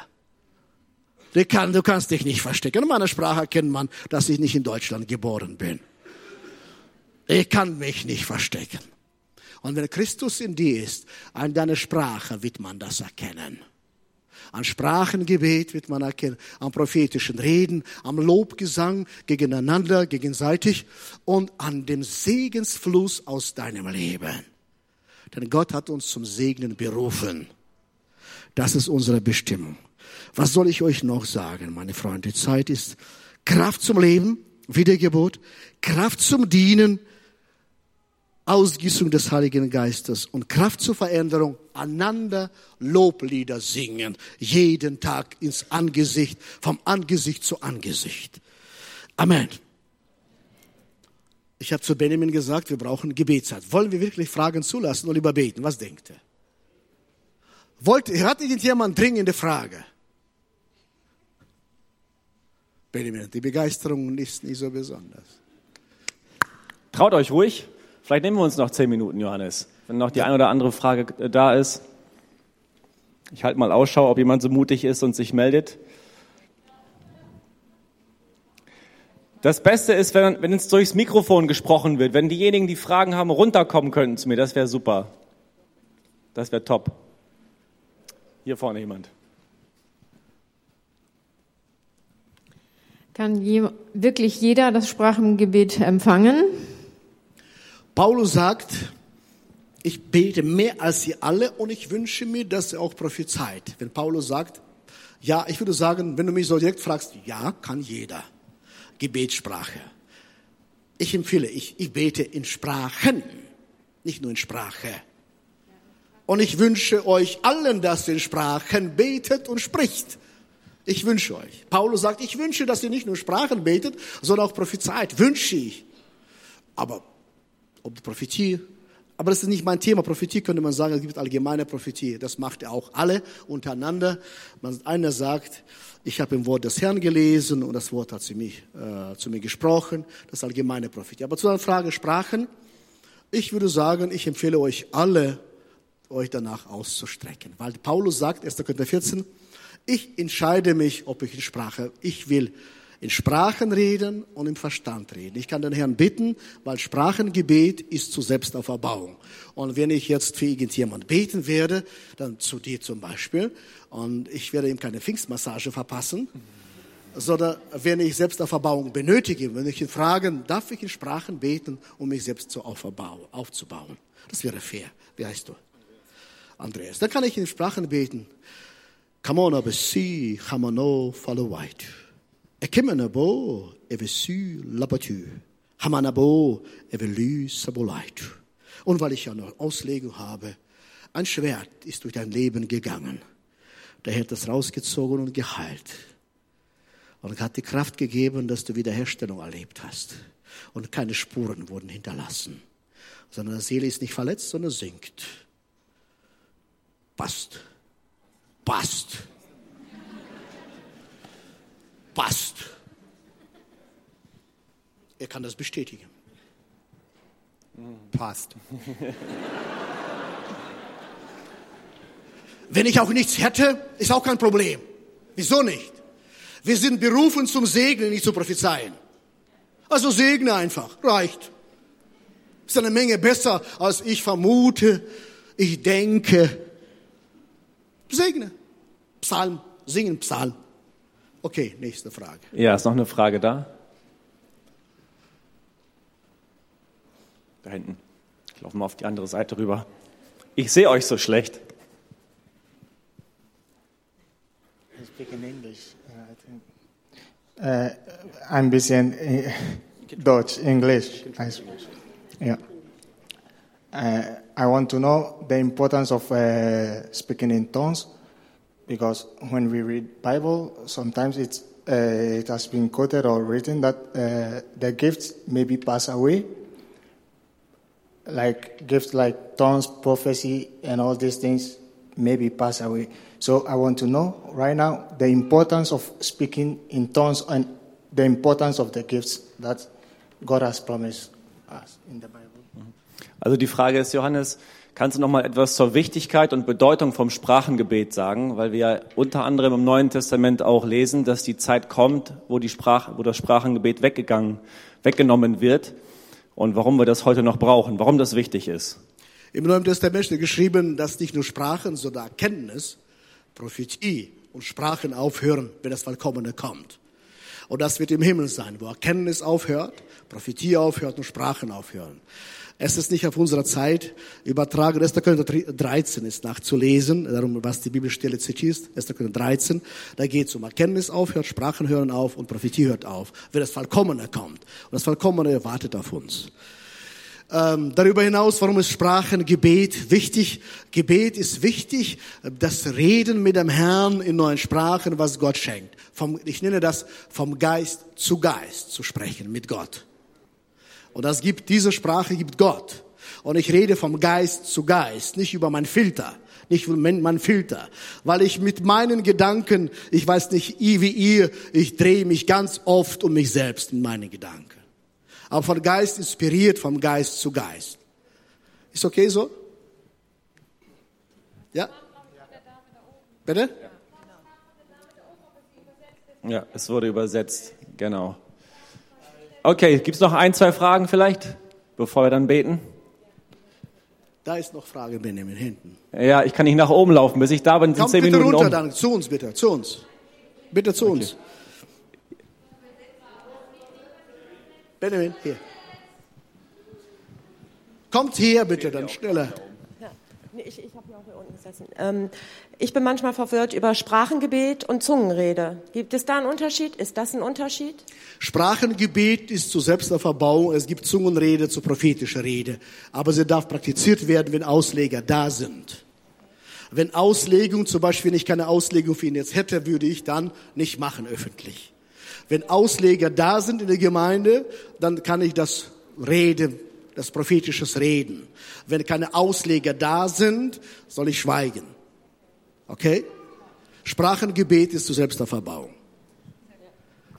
Du, kann, du kannst dich nicht verstecken. In meiner Sprache erkennt man, dass ich nicht in Deutschland geboren bin. Ich kann mich nicht verstecken. Und wenn Christus in dir ist, an deiner Sprache wird man das erkennen. An Sprachengebet wird man erkennen, am prophetischen Reden, am Lobgesang gegeneinander, gegenseitig und an dem Segensfluss aus deinem Leben. Denn Gott hat uns zum Segnen berufen. Das ist unsere Bestimmung. Was soll ich euch noch sagen, meine Freunde? Zeit ist Kraft zum Leben, Wiedergeburt, Kraft zum Dienen, Ausgießung des Heiligen Geistes und Kraft zur Veränderung, einander Loblieder singen, jeden Tag ins Angesicht, vom Angesicht zu Angesicht. Amen. Ich habe zu Benjamin gesagt, wir brauchen Gebetszeit. Wollen wir wirklich Fragen zulassen und überbeten? Was denkt ihr? Wollt, hat irgendjemand dringende Frage? Benjamin, die Begeisterung ist nicht so besonders. Traut euch ruhig. Vielleicht nehmen wir uns noch zehn Minuten, Johannes, wenn noch die eine oder andere Frage äh, da ist. Ich halte mal Ausschau, ob jemand so mutig ist und sich meldet. Das Beste ist, wenn, wenn es durchs Mikrofon gesprochen wird, wenn diejenigen, die Fragen haben, runterkommen könnten zu mir. Das wäre super. Das wäre top. Hier vorne jemand. Kann je, wirklich jeder das Sprachengebet empfangen? Paulus sagt, ich bete mehr als sie alle und ich wünsche mir, dass ihr auch prophezeit. Wenn Paulus sagt, ja, ich würde sagen, wenn du mich so direkt fragst, ja, kann jeder. Gebetssprache. Ich empfehle, ich, ich bete in Sprachen, nicht nur in Sprache. Und ich wünsche euch allen, dass ihr in Sprachen betet und spricht. Ich wünsche euch. Paulus sagt, ich wünsche, dass ihr nicht nur Sprachen betet, sondern auch prophezeit. Wünsche ich. Aber ob die Prophetie, aber das ist nicht mein Thema. Prophetie könnte man sagen, es gibt allgemeine Prophetie. Das macht er auch alle untereinander. Man, einer sagt, ich habe im Wort des Herrn gelesen und das Wort hat zu mir, äh, zu mir gesprochen. Das ist allgemeine Prophetie. Aber zu der Frage Sprachen, ich würde sagen, ich empfehle euch alle, euch danach auszustrecken. Weil Paulus sagt, 1. Korinther 14, ich entscheide mich, ob ich in Sprache, ich will in Sprachen reden und im Verstand reden. Ich kann den Herrn bitten, weil Sprachengebet ist zur Selbstauferbauung. Und wenn ich jetzt für irgendjemand beten werde, dann zu dir zum Beispiel, und ich werde ihm keine Pfingstmassage verpassen, sondern wenn ich selbst auf Verbauung benötige, wenn ich ihn fragen, darf ich in Sprachen beten, um mich selbst zu aufzubauen. Das wäre fair. Wie heißt du? Andreas. Dann kann ich in Sprachen beten. Come on, aber si, hamano, follow white. Ekimenabo, evesu, labatu. Hamanabo, evelu, sabolait. Und weil ich ja noch Auslegung habe, ein Schwert ist durch dein Leben gegangen. Der hat es rausgezogen und geheilt. Und hat die Kraft gegeben, dass du Wiederherstellung erlebt hast. Und keine Spuren wurden hinterlassen. Sondern die Seele ist nicht verletzt, sondern sinkt. Passt. Passt. Passt. Er kann das bestätigen. Passt. Wenn ich auch nichts hätte, ist auch kein Problem. Wieso nicht? Wir sind berufen zum Segnen, nicht zu prophezeien. Also segne einfach, reicht. Ist eine Menge besser, als ich vermute, ich denke. Segne. Psalm, singen Psalm. Okay, nächste Frage. Ja, ist noch eine Frage da? Da hinten. Ich laufe mal auf die andere Seite rüber. Ich sehe euch so schlecht. I speak in English. Uh, I think. Uh, ein bisschen äh, Deutsch, speak. Yeah. Uh, I want to know the importance of uh, speaking in tongues because when we read Bible, sometimes it's, uh, it has been quoted or written that uh, the gifts maybe pass away, like gifts like tongues, prophecy, and all these things maybe pass away. So I want to know right now the importance of speaking in tongues and the importance of the gifts that God has promised us in the Bible. Also die Frage ist, Johannes, kannst du noch mal etwas zur Wichtigkeit und Bedeutung vom Sprachengebet sagen? Weil wir unter anderem im Neuen Testament auch lesen, dass die Zeit kommt, wo, die Sprach, wo das Sprachengebet weggegangen, weggenommen wird und warum wir das heute noch brauchen, warum das wichtig ist. Im Neuen Testament steht geschrieben, dass nicht nur Sprachen, sondern Erkenntnis, Prophetie und Sprachen aufhören, wenn das Vollkommene kommt. Und das wird im Himmel sein, wo Erkenntnis aufhört, Prophetie aufhört und Sprachen aufhören. Es ist nicht auf unserer Zeit übertragen. 1. Korinther 13 ist nachzulesen, darum, was die Bibelstelle zitiert. 1. Korinther 13, da geht es um Erkenntnis aufhört, Sprachen hören auf und Prophetie hört auf, wenn das Vollkommene kommt. Und das Vollkommene wartet auf uns. Ähm, darüber hinaus, warum ist Sprachengebet wichtig? Gebet ist wichtig, das Reden mit dem Herrn in neuen Sprachen, was Gott schenkt. Vom, ich nenne das vom Geist zu Geist zu sprechen mit Gott. Und das gibt, diese Sprache gibt Gott. Und ich rede vom Geist zu Geist, nicht über mein Filter, nicht über mein Filter. Weil ich mit meinen Gedanken, ich weiß nicht wie ihr, ich drehe mich ganz oft um mich selbst in meinen Gedanken. Aber von Geist inspiriert, vom Geist zu Geist. Ist okay so? Ja? Bitte? Ja, es wurde übersetzt, genau. Okay, gibt es noch ein, zwei Fragen vielleicht, bevor wir dann beten? Da ist noch Frage, Benjamin, hinten. Ja, ich kann nicht nach oben laufen, bis ich da bin, sind zehn bitte Minuten runter um. dann, zu uns bitte, zu uns. Bitte zu uns. Benjamin, hier. Kommt hier bitte, dann schneller. Ja, nee, ich, ich habe ja auch hier unten gesessen. Ähm, ich bin manchmal verwirrt über Sprachengebet und Zungenrede. Gibt es da einen Unterschied? Ist das ein Unterschied? Sprachengebet ist zur Selbstverbauung, es gibt Zungenrede zur prophetischen Rede. Aber sie darf praktiziert werden, wenn Ausleger da sind. Wenn Auslegung, zum Beispiel, wenn ich keine Auslegung für ihn jetzt hätte, würde ich dann nicht machen öffentlich. Wenn Ausleger da sind in der Gemeinde, dann kann ich das Reden, das prophetisches Reden. Wenn keine Ausleger da sind, soll ich schweigen. Okay? Sprachengebet ist zur Selbstverbauung.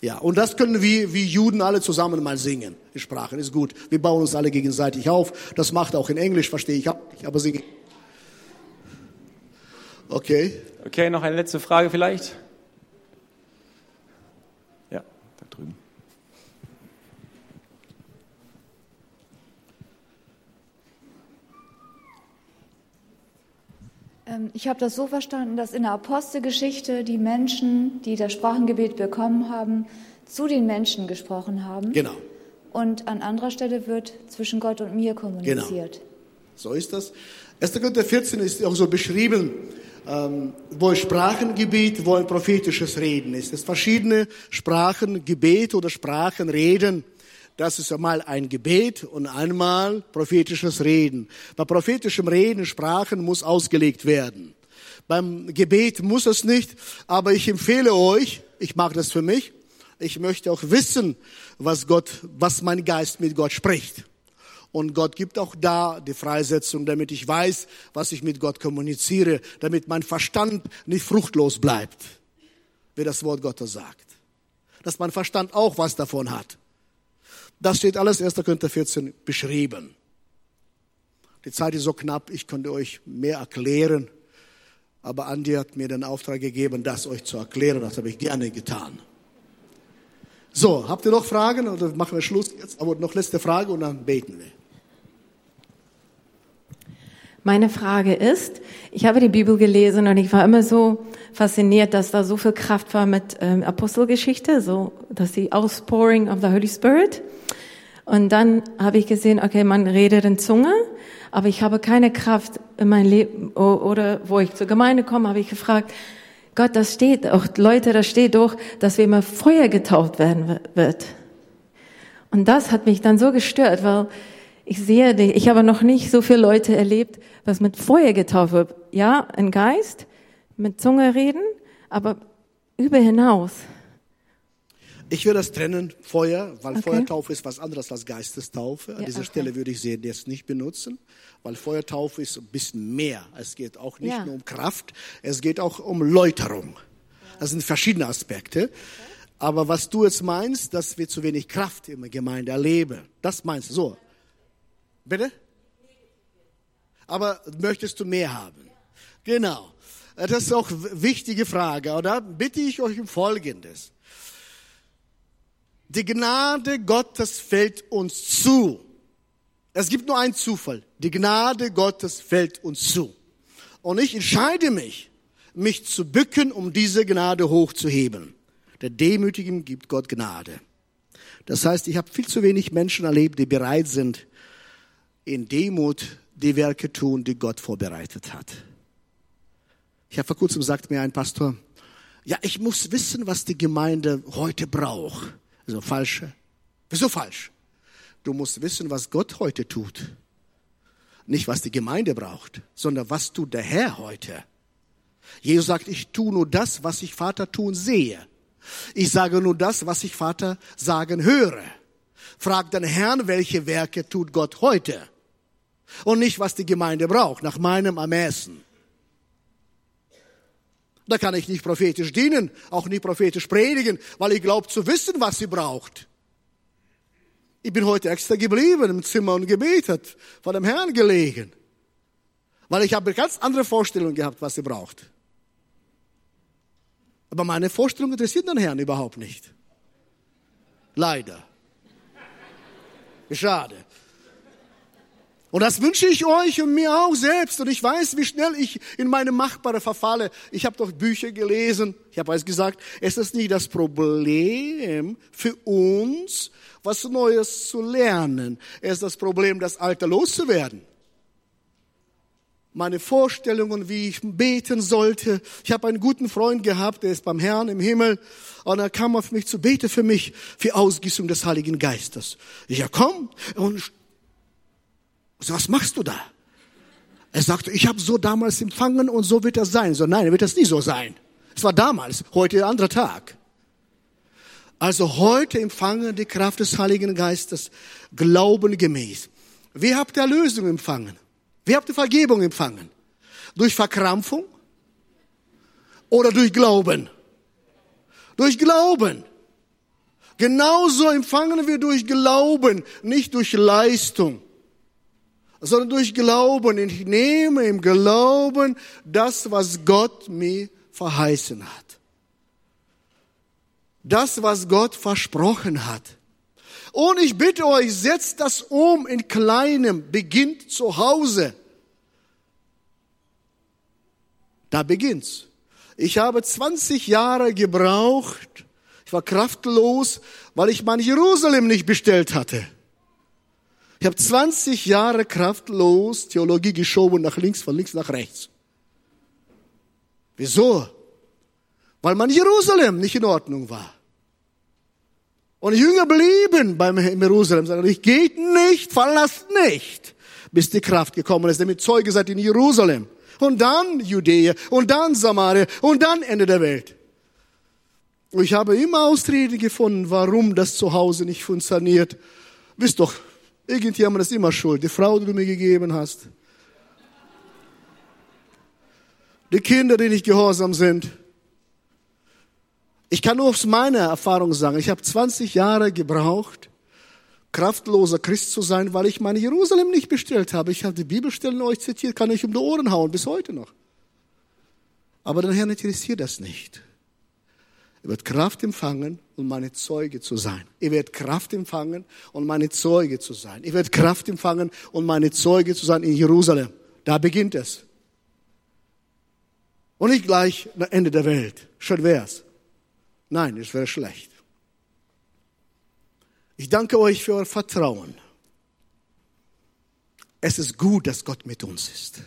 Ja, und das können wir wie Juden alle zusammen mal singen. In Sprachen ist gut. Wir bauen uns alle gegenseitig auf. Das macht auch in Englisch, verstehe ich auch aber singen. Okay. Okay, noch eine letzte Frage vielleicht? Ja, da drüben. Äh, Ähm, Ich habe das so verstanden, dass in der Apostelgeschichte die Menschen, die das Sprachengebet bekommen haben, zu den Menschen gesprochen haben. Genau. Und an anderer Stelle wird zwischen Gott und mir kommuniziert. So ist das. 1. Korinther 14 ist auch so beschrieben, ähm, wo ein Sprachengebet, wo ein prophetisches Reden ist. Es verschiedene Sprachen, Gebet oder Sprachenreden. Das ist einmal ein Gebet und einmal prophetisches Reden. Bei prophetischem Reden, Sprachen muss ausgelegt werden. Beim Gebet muss es nicht, aber ich empfehle euch, ich mache das für mich, ich möchte auch wissen, was Gott, was mein Geist mit Gott spricht. Und Gott gibt auch da die Freisetzung, damit ich weiß, was ich mit Gott kommuniziere, damit mein Verstand nicht fruchtlos bleibt, wie das Wort Gottes sagt. Dass mein Verstand auch was davon hat. Das steht alles 1. Korinther 14 beschrieben. Die Zeit ist so knapp, ich könnte euch mehr erklären. Aber Andi hat mir den Auftrag gegeben, das euch zu erklären. Das habe ich gerne getan. So, habt ihr noch Fragen oder machen wir Schluss jetzt? Aber noch letzte Frage und dann beten wir. Meine Frage ist, ich habe die Bibel gelesen und ich war immer so fasziniert, dass da so viel Kraft war mit ähm, Apostelgeschichte, so dass die Outpouring of the Holy Spirit. Und dann habe ich gesehen, okay, man redet in Zunge, aber ich habe keine Kraft in mein Leben oder wo ich zur Gemeinde komme, habe ich gefragt, Gott, das steht auch, Leute, das steht doch, dass wir immer Feuer getauft werden wird. Und das hat mich dann so gestört, weil ich sehe, ich habe noch nicht so viele Leute erlebt, was mit Feuer getauft wird. Ja, ein Geist, mit Zunge reden, aber über hinaus. Ich würde das trennen, Feuer, weil Okay. Feuertaufe ist was anderes als Geistestaufe. An Ja, dieser okay. Stelle würde ich sie jetzt nicht benutzen, weil Feuertaufe ist ein bisschen mehr. Es geht auch nicht Ja. nur um Kraft, es geht auch um Läuterung. Das sind verschiedene Aspekte. Aber was du jetzt meinst, dass wir zu wenig Kraft in der Gemeinde erleben, das meinst du so. Bitte? Aber möchtest du mehr haben? Genau. Das ist auch eine wichtige Frage. Und da bitte ich euch um Folgendes. Die Gnade Gottes fällt uns zu. Es gibt nur einen Zufall. Die Gnade Gottes fällt uns zu. Und ich entscheide mich, mich zu bücken, um diese Gnade hochzuheben. Der Demütigen gibt Gott Gnade. Das heißt, ich habe viel zu wenig Menschen erlebt, die bereit sind, in Demut die Werke tun, die Gott vorbereitet hat. Ich habe vor kurzem sagt mir ein Pastor, ja, ich muss wissen, was die Gemeinde heute braucht. Also falsch. Wieso falsch? Du musst wissen, was Gott heute tut. Nicht, was die Gemeinde braucht, sondern was tut der Herr heute. Jesus sagt, ich tue nur das, was ich Vater tun sehe. Ich sage nur das, was ich Vater sagen höre. Frag den Herrn, welche Werke tut Gott heute. Und nicht, was die Gemeinde braucht, nach meinem Ermessen. Da kann ich nicht prophetisch dienen, auch nicht prophetisch predigen, weil ich glaube zu wissen, was sie braucht. Ich bin heute extra geblieben im Zimmer und gebetet, vor dem Herrn gelegen, weil ich habe ganz andere Vorstellung gehabt, was sie braucht. Aber meine Vorstellung interessiert den Herrn überhaupt nicht. Leider. Schade. Und das wünsche ich euch und mir auch selbst. Und ich weiß, wie schnell ich in meine Machbare verfalle. Ich habe doch Bücher gelesen. Ich habe es gesagt, es ist nicht das Problem für uns, was Neues zu lernen. Es ist das Problem, das Alte loszuwerden. Meine Vorstellungen, wie ich beten sollte. Ich habe einen guten Freund gehabt, der ist beim Herrn im Himmel. Und er kam auf mich zu beten für mich, für Ausgießung des Heiligen Geistes. Ich ja, komm. Und so, was machst du da? Er sagte, ich habe so damals empfangen und so wird das sein. So, nein, wird das nie so sein. Es war damals, heute ein anderer Tag. Also heute empfangen die Kraft des Heiligen Geistes glaubengemäß. Wie habt ihr Erlösung empfangen? Wie habt ihr Vergebung empfangen? Durch Verkrampfung oder durch Glauben? Durch Glauben. Genauso empfangen wir durch Glauben, nicht durch Leistung sondern durch Glauben. Ich nehme im Glauben das, was Gott mir verheißen hat. Das, was Gott versprochen hat. Und ich bitte euch, setzt das um in kleinem, beginnt zu Hause. Da beginnt's. Ich habe 20 Jahre gebraucht. Ich war kraftlos, weil ich mein Jerusalem nicht bestellt hatte. Ich habe 20 Jahre kraftlos Theologie geschoben nach links, von links nach rechts. Wieso? Weil mein Jerusalem nicht in Ordnung war. Und Jünger blieben beim Jerusalem, sagen, ich geht nicht, verlasst nicht, bis die Kraft gekommen ist, damit Zeuge seid in Jerusalem. Und dann Judäa, und dann Samaria, und dann Ende der Welt. Und ich habe immer Ausreden gefunden, warum das zu Hause nicht funktioniert. Wisst doch, irgendjemand ist immer schuld. Die Frau, die du mir gegeben hast. Die Kinder, die nicht gehorsam sind. Ich kann nur aus meiner Erfahrung sagen, ich habe 20 Jahre gebraucht, kraftloser Christ zu sein, weil ich meine Jerusalem nicht bestellt habe. Ich habe die Bibelstellen euch zitiert, kann ich um die Ohren hauen, bis heute noch. Aber den Herrn interessiert das nicht. Er wird Kraft empfangen, um meine Zeuge zu sein. Er wird Kraft empfangen, um meine Zeuge zu sein. Er wird Kraft empfangen, um meine Zeuge zu sein in Jerusalem. Da beginnt es. Und nicht gleich am Ende der Welt. Schön wär's. Nein, es wäre schlecht. Ich danke euch für euer Vertrauen. Es ist gut, dass Gott mit uns ist.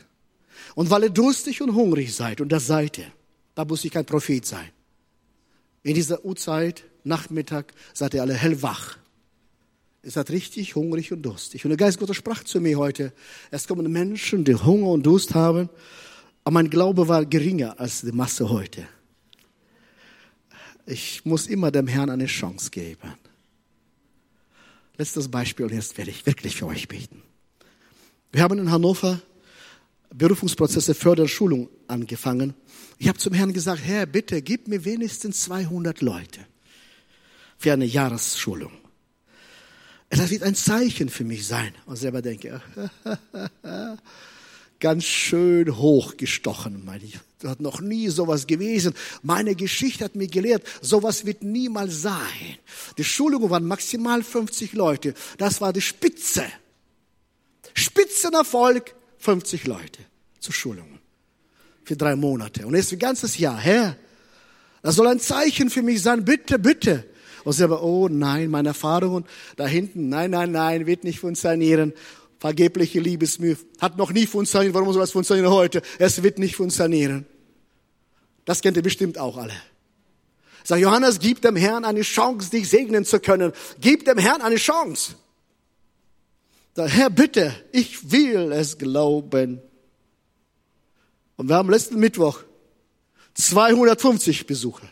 Und weil ihr durstig und hungrig seid, und das seid ihr, da muss ich kein Prophet sein. In dieser Uhrzeit, Nachmittag, seid ihr alle hellwach. Ihr seid richtig hungrig und durstig. Und der Geist Gottes sprach zu mir heute, es kommen Menschen, die Hunger und Durst haben, aber mein Glaube war geringer als die Masse heute. Ich muss immer dem Herrn eine Chance geben. Letztes Beispiel und jetzt werde ich wirklich für euch beten. Wir haben in Hannover Berufungsprozesse Förderschulung angefangen. Ich habe zum Herrn gesagt, Herr, bitte gib mir wenigstens 200 Leute für eine Jahresschulung. Das wird ein Zeichen für mich sein. Und selber denke, ganz schön hochgestochen, meine ich. Das hat noch nie sowas gewesen. Meine Geschichte hat mir gelehrt, sowas wird niemals sein. Die Schulungen waren maximal 50 Leute. Das war die Spitze. Spitzenerfolg, 50 Leute zur Schulung. Für drei Monate. Und jetzt ein ganzes Jahr. Herr, das soll ein Zeichen für mich sein. Bitte, bitte. Und selber, oh nein, meine Erfahrungen da hinten, nein, nein, nein, wird nicht funktionieren. Vergebliche Liebesmühe hat noch nie funktioniert. Warum soll es funktionieren heute? Es wird nicht funktionieren. Das kennt ihr bestimmt auch alle. Sag Johannes, gib dem Herrn eine Chance, dich segnen zu können. Gib dem Herrn eine Chance. Sag, Herr, bitte, ich will es glauben. Und wir haben letzten Mittwoch 250 Besucher.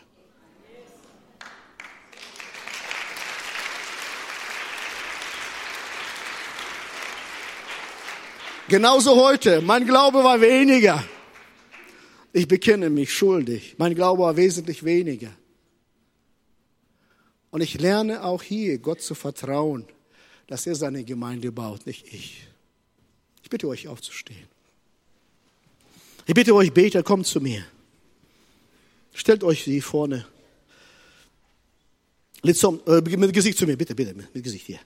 Genauso heute. Mein Glaube war weniger. Ich bekenne mich schuldig. Mein Glaube war wesentlich weniger. Und ich lerne auch hier, Gott zu vertrauen, dass er seine Gemeinde baut, nicht ich. Ich bitte euch aufzustehen. Ich bitte euch, Beter, kommt zu mir. Stellt euch hier vorne. Äh, mit Gesicht zu mir, bitte, bitte, mit Gesicht hier.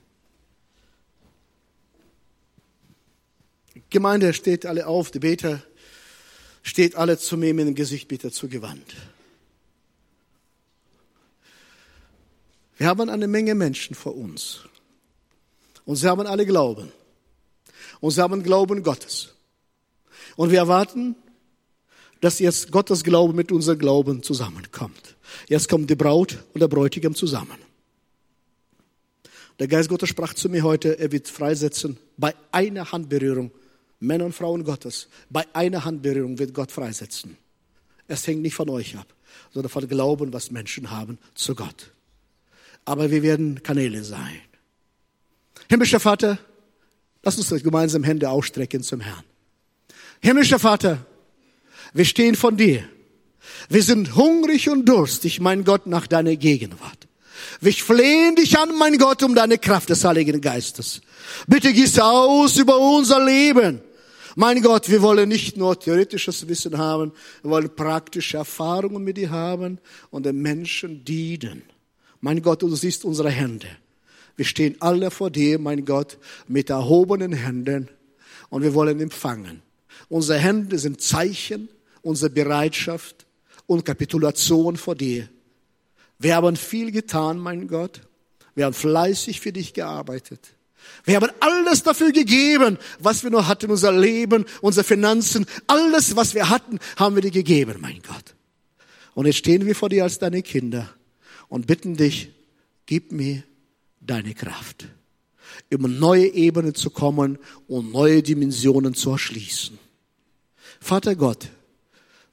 Gemeinde steht alle auf, die Beter steht alle zu mir mit dem Gesicht bitte zugewandt. Wir haben eine Menge Menschen vor uns. Und sie haben alle Glauben. Und sie haben Glauben Gottes. Und wir erwarten, dass jetzt Gottes Glaube mit unserem Glauben zusammenkommt. Jetzt kommt die Braut und der Bräutigam zusammen. Der Geist Gottes sprach zu mir heute, er wird freisetzen bei einer Handberührung Männer und Frauen Gottes, bei einer Handberührung wird Gott freisetzen. Es hängt nicht von euch ab, sondern von Glauben, was Menschen haben zu Gott. Aber wir werden Kanäle sein. Himmlischer Vater, lass uns gemeinsam Hände ausstrecken zum Herrn. Himmlischer Vater, wir stehen von dir. Wir sind hungrig und durstig, mein Gott, nach deiner Gegenwart. Wir flehen dich an, mein Gott, um deine Kraft des Heiligen Geistes. Bitte gieß aus über unser Leben. Mein Gott, wir wollen nicht nur theoretisches Wissen haben, wir wollen praktische Erfahrungen mit dir haben und den Menschen dienen. Mein Gott, du siehst unsere Hände. Wir stehen alle vor dir, mein Gott, mit erhobenen Händen und wir wollen empfangen. Unsere Hände sind Zeichen unsere Bereitschaft und Kapitulation vor dir. Wir haben viel getan, mein Gott. Wir haben fleißig für dich gearbeitet. Wir haben alles dafür gegeben, was wir nur hatten, unser Leben, unsere Finanzen, alles, was wir hatten, haben wir dir gegeben, mein Gott. Und jetzt stehen wir vor dir als deine Kinder und bitten dich, gib mir deine Kraft, um neue Ebenen zu kommen und neue Dimensionen zu erschließen. Vater Gott,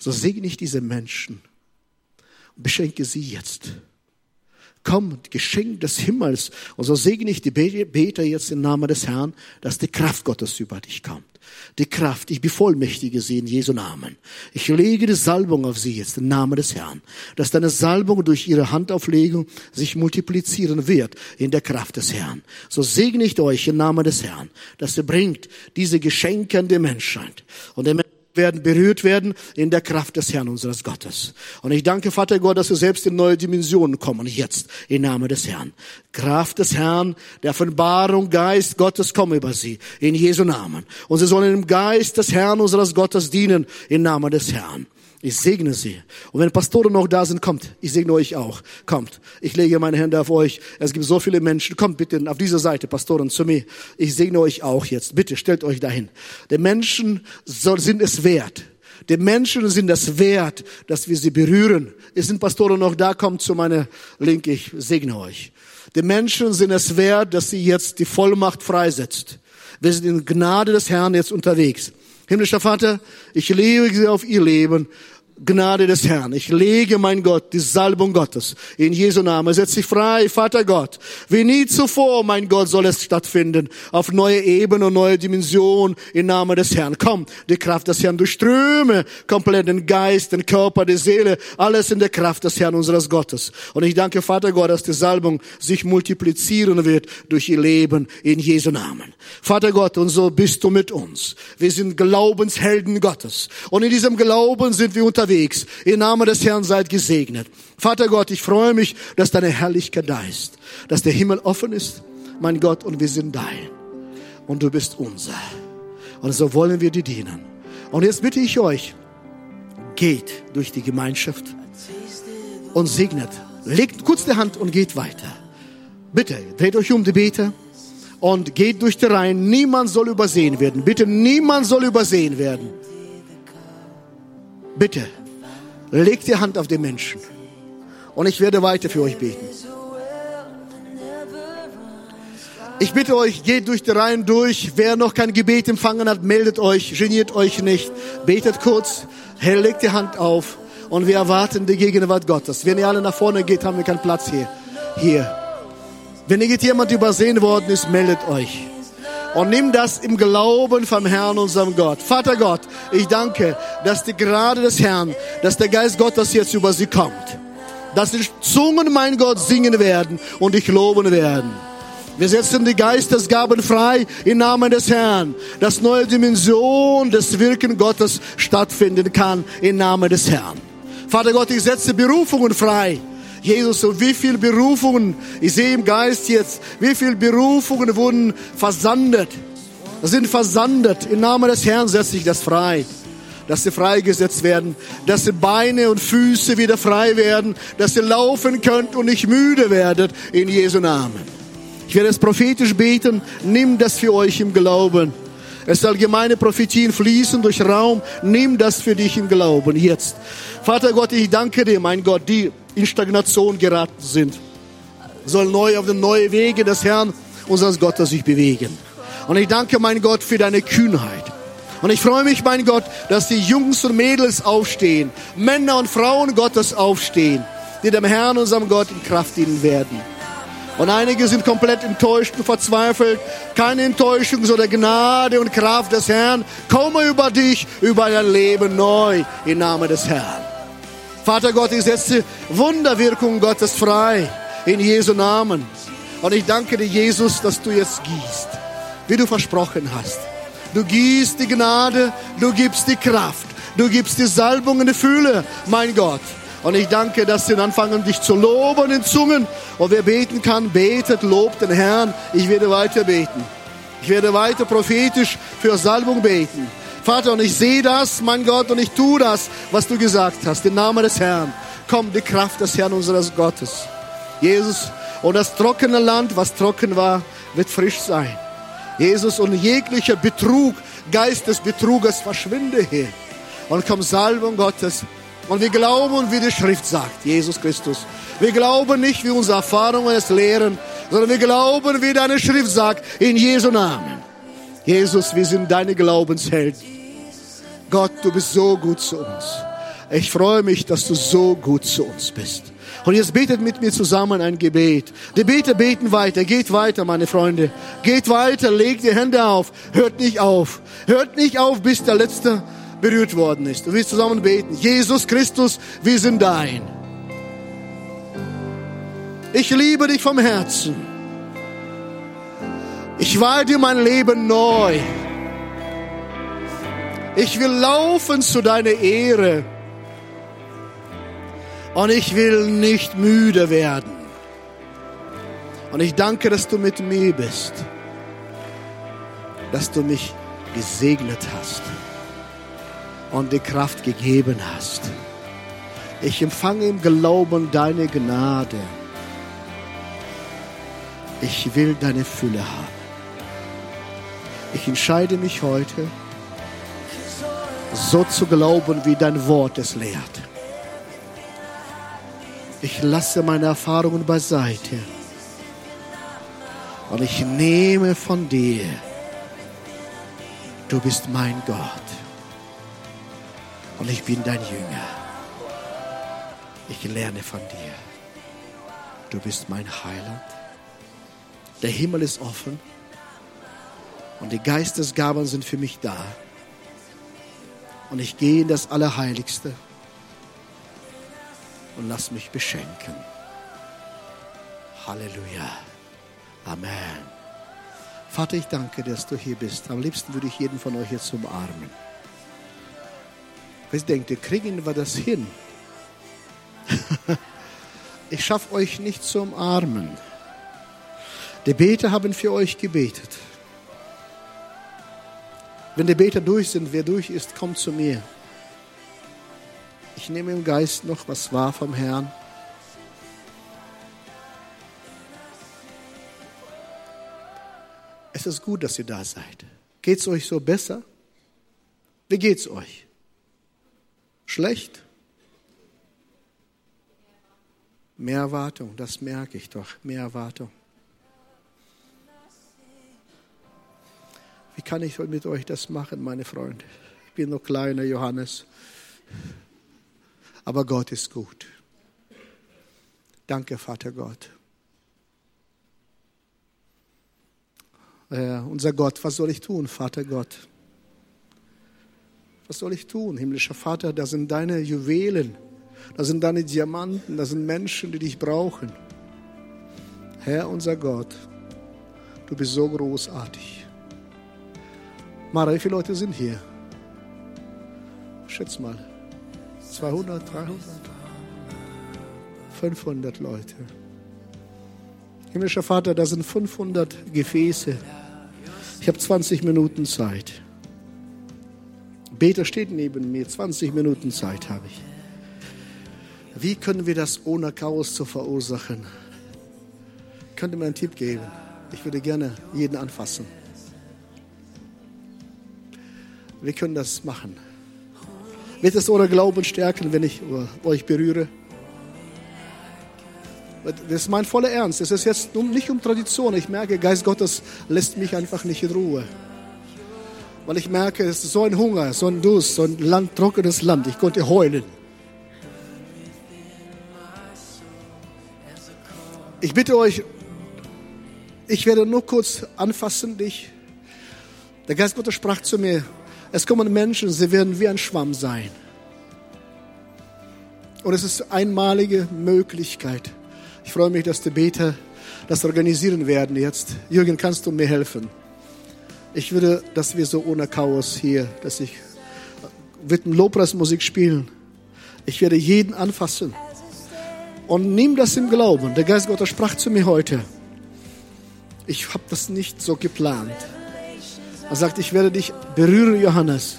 so segne ich diese Menschen und beschenke sie jetzt Komm, Geschenk des Himmels. Und so segne ich die Beter jetzt im Namen des Herrn, dass die Kraft Gottes über dich kommt. Die Kraft, ich bevollmächtige sie in Jesu Namen. Ich lege die Salbung auf sie jetzt im Namen des Herrn, dass deine Salbung durch ihre Handauflegung sich multiplizieren wird in der Kraft des Herrn. So segne ich euch im Namen des Herrn, dass ihr bringt diese Geschenke an die Menschheit. Und der werden, berührt werden in der Kraft des Herrn unseres Gottes. Und ich danke, Vater Gott, dass wir selbst in neue Dimensionen kommen, jetzt, im Namen des Herrn. Kraft des Herrn, der Offenbarung, Geist Gottes, komme über sie, in Jesu Namen. Und sie sollen im Geist des Herrn unseres Gottes dienen, im Namen des Herrn. Ich segne sie. Und wenn Pastoren noch da sind, kommt. Ich segne euch auch. Kommt. Ich lege meine Hände auf euch. Es gibt so viele Menschen. Kommt bitte auf diese Seite, Pastoren, zu mir. Ich segne euch auch jetzt. Bitte stellt euch dahin. Die Menschen sind es wert. Die Menschen sind es wert, dass wir sie berühren. Es sind Pastoren noch da. Kommt zu meiner Linke. Ich segne euch. Die Menschen sind es wert, dass sie jetzt die Vollmacht freisetzt. Wir sind in Gnade des Herrn jetzt unterwegs. Himmlischer Vater, ich lege auf ihr Leben Gnade des Herrn. Ich lege, mein Gott, die Salbung Gottes in Jesu Namen. Setz dich frei, Vater Gott. Wie nie zuvor, mein Gott, soll es stattfinden. Auf neue Ebene und neue Dimension im Namen des Herrn. Komm, die Kraft des Herrn durchströme komplett den Geist, den Körper, die Seele, alles in der Kraft des Herrn unseres Gottes. Und ich danke, Vater Gott, dass die Salbung sich multiplizieren wird durch ihr Leben in Jesu Namen. Vater Gott, und so bist du mit uns. Wir sind Glaubenshelden Gottes. Und in diesem Glauben sind wir unterwegs unterwegs. Im Namen des Herrn seid gesegnet. Vater Gott, ich freue mich, dass deine Herrlichkeit da ist, dass der Himmel offen ist, mein Gott, und wir sind dein. Und du bist unser. Und so wollen wir dir dienen. Und jetzt bitte ich euch, geht durch die Gemeinschaft und segnet. Legt kurz die Hand und geht weiter. Bitte, dreht euch um die Beete und geht durch die Reihen. Niemand soll übersehen werden. Bitte, niemand soll übersehen werden. Bitte. Legt die Hand auf den Menschen. Und ich werde weiter für euch beten. Ich bitte euch, geht durch die Reihen durch. Wer noch kein Gebet empfangen hat, meldet euch, geniert euch nicht. Betet kurz, Herr, legt die Hand auf und wir erwarten die Gegenwart Gottes. Wenn ihr alle nach vorne geht, haben wir keinen Platz hier. Hier. Wenn irgendjemand übersehen worden ist, meldet euch und nimm das im Glauben vom Herrn, unserem Gott. Vater Gott, ich danke, dass die Gerade des Herrn, dass der Geist Gottes jetzt über sie kommt. Dass die Zungen, mein Gott, singen werden und dich loben werden. Wir setzen die Geistesgaben frei im Namen des Herrn, dass neue Dimension des Wirken Gottes stattfinden kann im Namen des Herrn. Vater Gott, ich setze Berufungen frei Jesus, und wie viele Berufungen, ich sehe im Geist jetzt, wie viele Berufungen wurden versandet, sind versandet. Im Namen des Herrn setze ich das frei dass sie freigesetzt werden, dass sie Beine und Füße wieder frei werden, dass ihr laufen könnt und nicht müde werdet in Jesu Namen. Ich werde es prophetisch beten, nimm das für euch im Glauben. Es soll gemeine Prophetien fließen durch Raum, nimm das für dich im Glauben jetzt. Vater Gott, ich danke dir, mein Gott, die in Stagnation geraten sind, sollen neu auf den neuen Wege des Herrn unseres Gottes sich bewegen. Und ich danke, mein Gott, für deine Kühnheit. Und ich freue mich, mein Gott, dass die Jungs und Mädels aufstehen, Männer und Frauen Gottes aufstehen, die dem Herrn, unserem Gott, in Kraft dienen werden. Und einige sind komplett enttäuscht und verzweifelt. Keine Enttäuschung, sondern Gnade und Kraft des Herrn komme über dich, über dein Leben neu, im Namen des Herrn. Vater Gott, ich setze Wunderwirkung Gottes frei in Jesu Namen. Und ich danke dir, Jesus, dass du jetzt gießt, wie du versprochen hast. Du gießt die Gnade, du gibst die Kraft, du gibst die Salbung in die Fülle, mein Gott. Und ich danke, dass sie anfangen, dich zu loben in Zungen. Und wer beten kann, betet, lobt den Herrn. Ich werde weiter beten. Ich werde weiter prophetisch für Salbung beten Vater, und ich sehe das, mein Gott, und ich tue das, was du gesagt hast. Im Namen des Herrn. Komm, die Kraft des Herrn unseres Gottes. Jesus, und das trockene Land, was trocken war, wird frisch sein. Jesus, und jeglicher Betrug, Geist des Betruges verschwinde hier. Und komm Salbung Gottes. Und wir glauben, wie die Schrift sagt, Jesus Christus. Wir glauben nicht, wie unsere Erfahrungen es lehren, sondern wir glauben, wie deine Schrift sagt, in Jesu Namen. Jesus, wir sind deine Glaubenshelden. Gott, du bist so gut zu uns. Ich freue mich, dass du so gut zu uns bist. Und jetzt betet mit mir zusammen ein Gebet. Die Beter beten weiter. Geht weiter, meine Freunde. Geht weiter. Legt die Hände auf. Hört nicht auf. Hört nicht auf, bis der Letzte berührt worden ist. Und wir zusammen beten. Jesus Christus, wir sind dein. Ich liebe dich vom Herzen. Ich weihe dir mein Leben neu. Ich will laufen zu deiner Ehre. Und ich will nicht müde werden. Und ich danke, dass du mit mir bist. Dass du mich gesegnet hast und die Kraft gegeben hast. Ich empfange im Glauben deine Gnade. Ich will deine Fülle haben. Ich entscheide mich heute, so zu glauben, wie dein Wort es lehrt. Ich lasse meine Erfahrungen beiseite und ich nehme von dir. Du bist mein Gott und ich bin dein Jünger. Ich lerne von dir. Du bist mein Heiland. Der Himmel ist offen und die Geistesgaben sind für mich da. Und ich gehe in das Allerheiligste und lass mich beschenken. Halleluja. Amen. Vater, ich danke, dass du hier bist. Am liebsten würde ich jeden von euch jetzt umarmen. Was denkt ihr, kriegen wir das hin? ich schaffe euch nicht zu umarmen. Die Beter haben für euch gebetet. Wenn die Beter durch sind, wer durch ist, kommt zu mir. Ich nehme im Geist noch was wahr vom Herrn. Es ist gut, dass ihr da seid. Geht es euch so besser? Wie geht's euch? Schlecht? Mehr Erwartung, das merke ich doch. Mehr Erwartung. Wie kann ich mit euch das machen, meine Freunde? Ich bin noch kleiner Johannes. Aber Gott ist gut. Danke, Vater Gott. Äh, unser Gott, was soll ich tun, Vater Gott? Was soll ich tun, himmlischer Vater? Das sind deine Juwelen, das sind deine Diamanten, das sind Menschen, die dich brauchen. Herr, unser Gott, du bist so großartig. Mara, wie viele Leute sind hier? Schätz mal. 200, 300, 500 Leute. Himmlischer Vater, da sind 500 Gefäße. Ich habe 20 Minuten Zeit. Beter steht neben mir, 20 Minuten Zeit habe ich. Wie können wir das ohne Chaos zu verursachen? Könnt ihr mir einen Tipp geben? Ich würde gerne jeden anfassen. Wir können das machen. Wird es euer Glauben stärken, wenn ich euch berühre? Das ist mein voller Ernst. Es ist jetzt nicht um Tradition. Ich merke, Geist Gottes lässt mich einfach nicht in Ruhe. Weil ich merke, es ist so ein Hunger, so ein Durst, so ein Land, trockenes Land. Ich konnte heulen. Ich bitte euch, ich werde nur kurz anfassen dich. Der Geist Gottes sprach zu mir, es kommen Menschen, sie werden wie ein Schwamm sein. Und es ist einmalige Möglichkeit. Ich freue mich, dass die Beter das organisieren werden jetzt. Jürgen, kannst du mir helfen? Ich würde, dass wir so ohne Chaos hier, dass ich wird Lobpreismusik spielen. Ich werde jeden anfassen. Und nimm das im Glauben. Der Geist Gottes sprach zu mir heute. Ich habe das nicht so geplant. Er sagt, ich werde dich berühren, Johannes.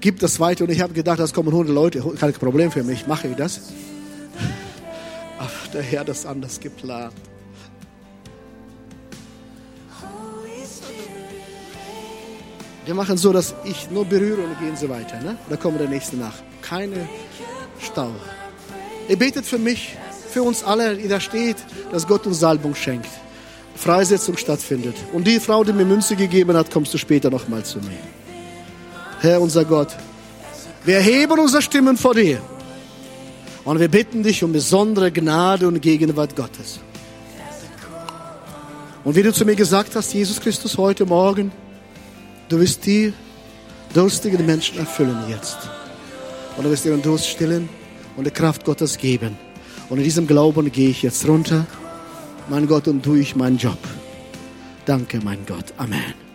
gib das weiter. Und ich habe gedacht, das kommen 100 Leute, kein Problem für mich, mache ich das. Aber der Herr hat das anders geplant. Wir machen so, dass ich nur berühre und gehen sie weiter. Ne? Da kommt der nächste nach. Keine Stau. Ihr betet für mich, für uns alle, die da steht, dass Gott uns Salbung schenkt. Freisetzung stattfindet. Und die Frau, die mir Münze gegeben hat, kommst du später nochmal zu mir. Herr, unser Gott, wir erheben unsere Stimmen vor dir. Und wir bitten dich um besondere Gnade und Gegenwart Gottes. Und wie du zu mir gesagt hast, Jesus Christus, heute Morgen, du wirst die durstigen Menschen erfüllen jetzt. Und du wirst ihren Durst stillen und die Kraft Gottes geben. Und in diesem Glauben gehe ich jetzt runter, mein Gott, und tue ich meinen Job. Danke, mein Gott. Amen.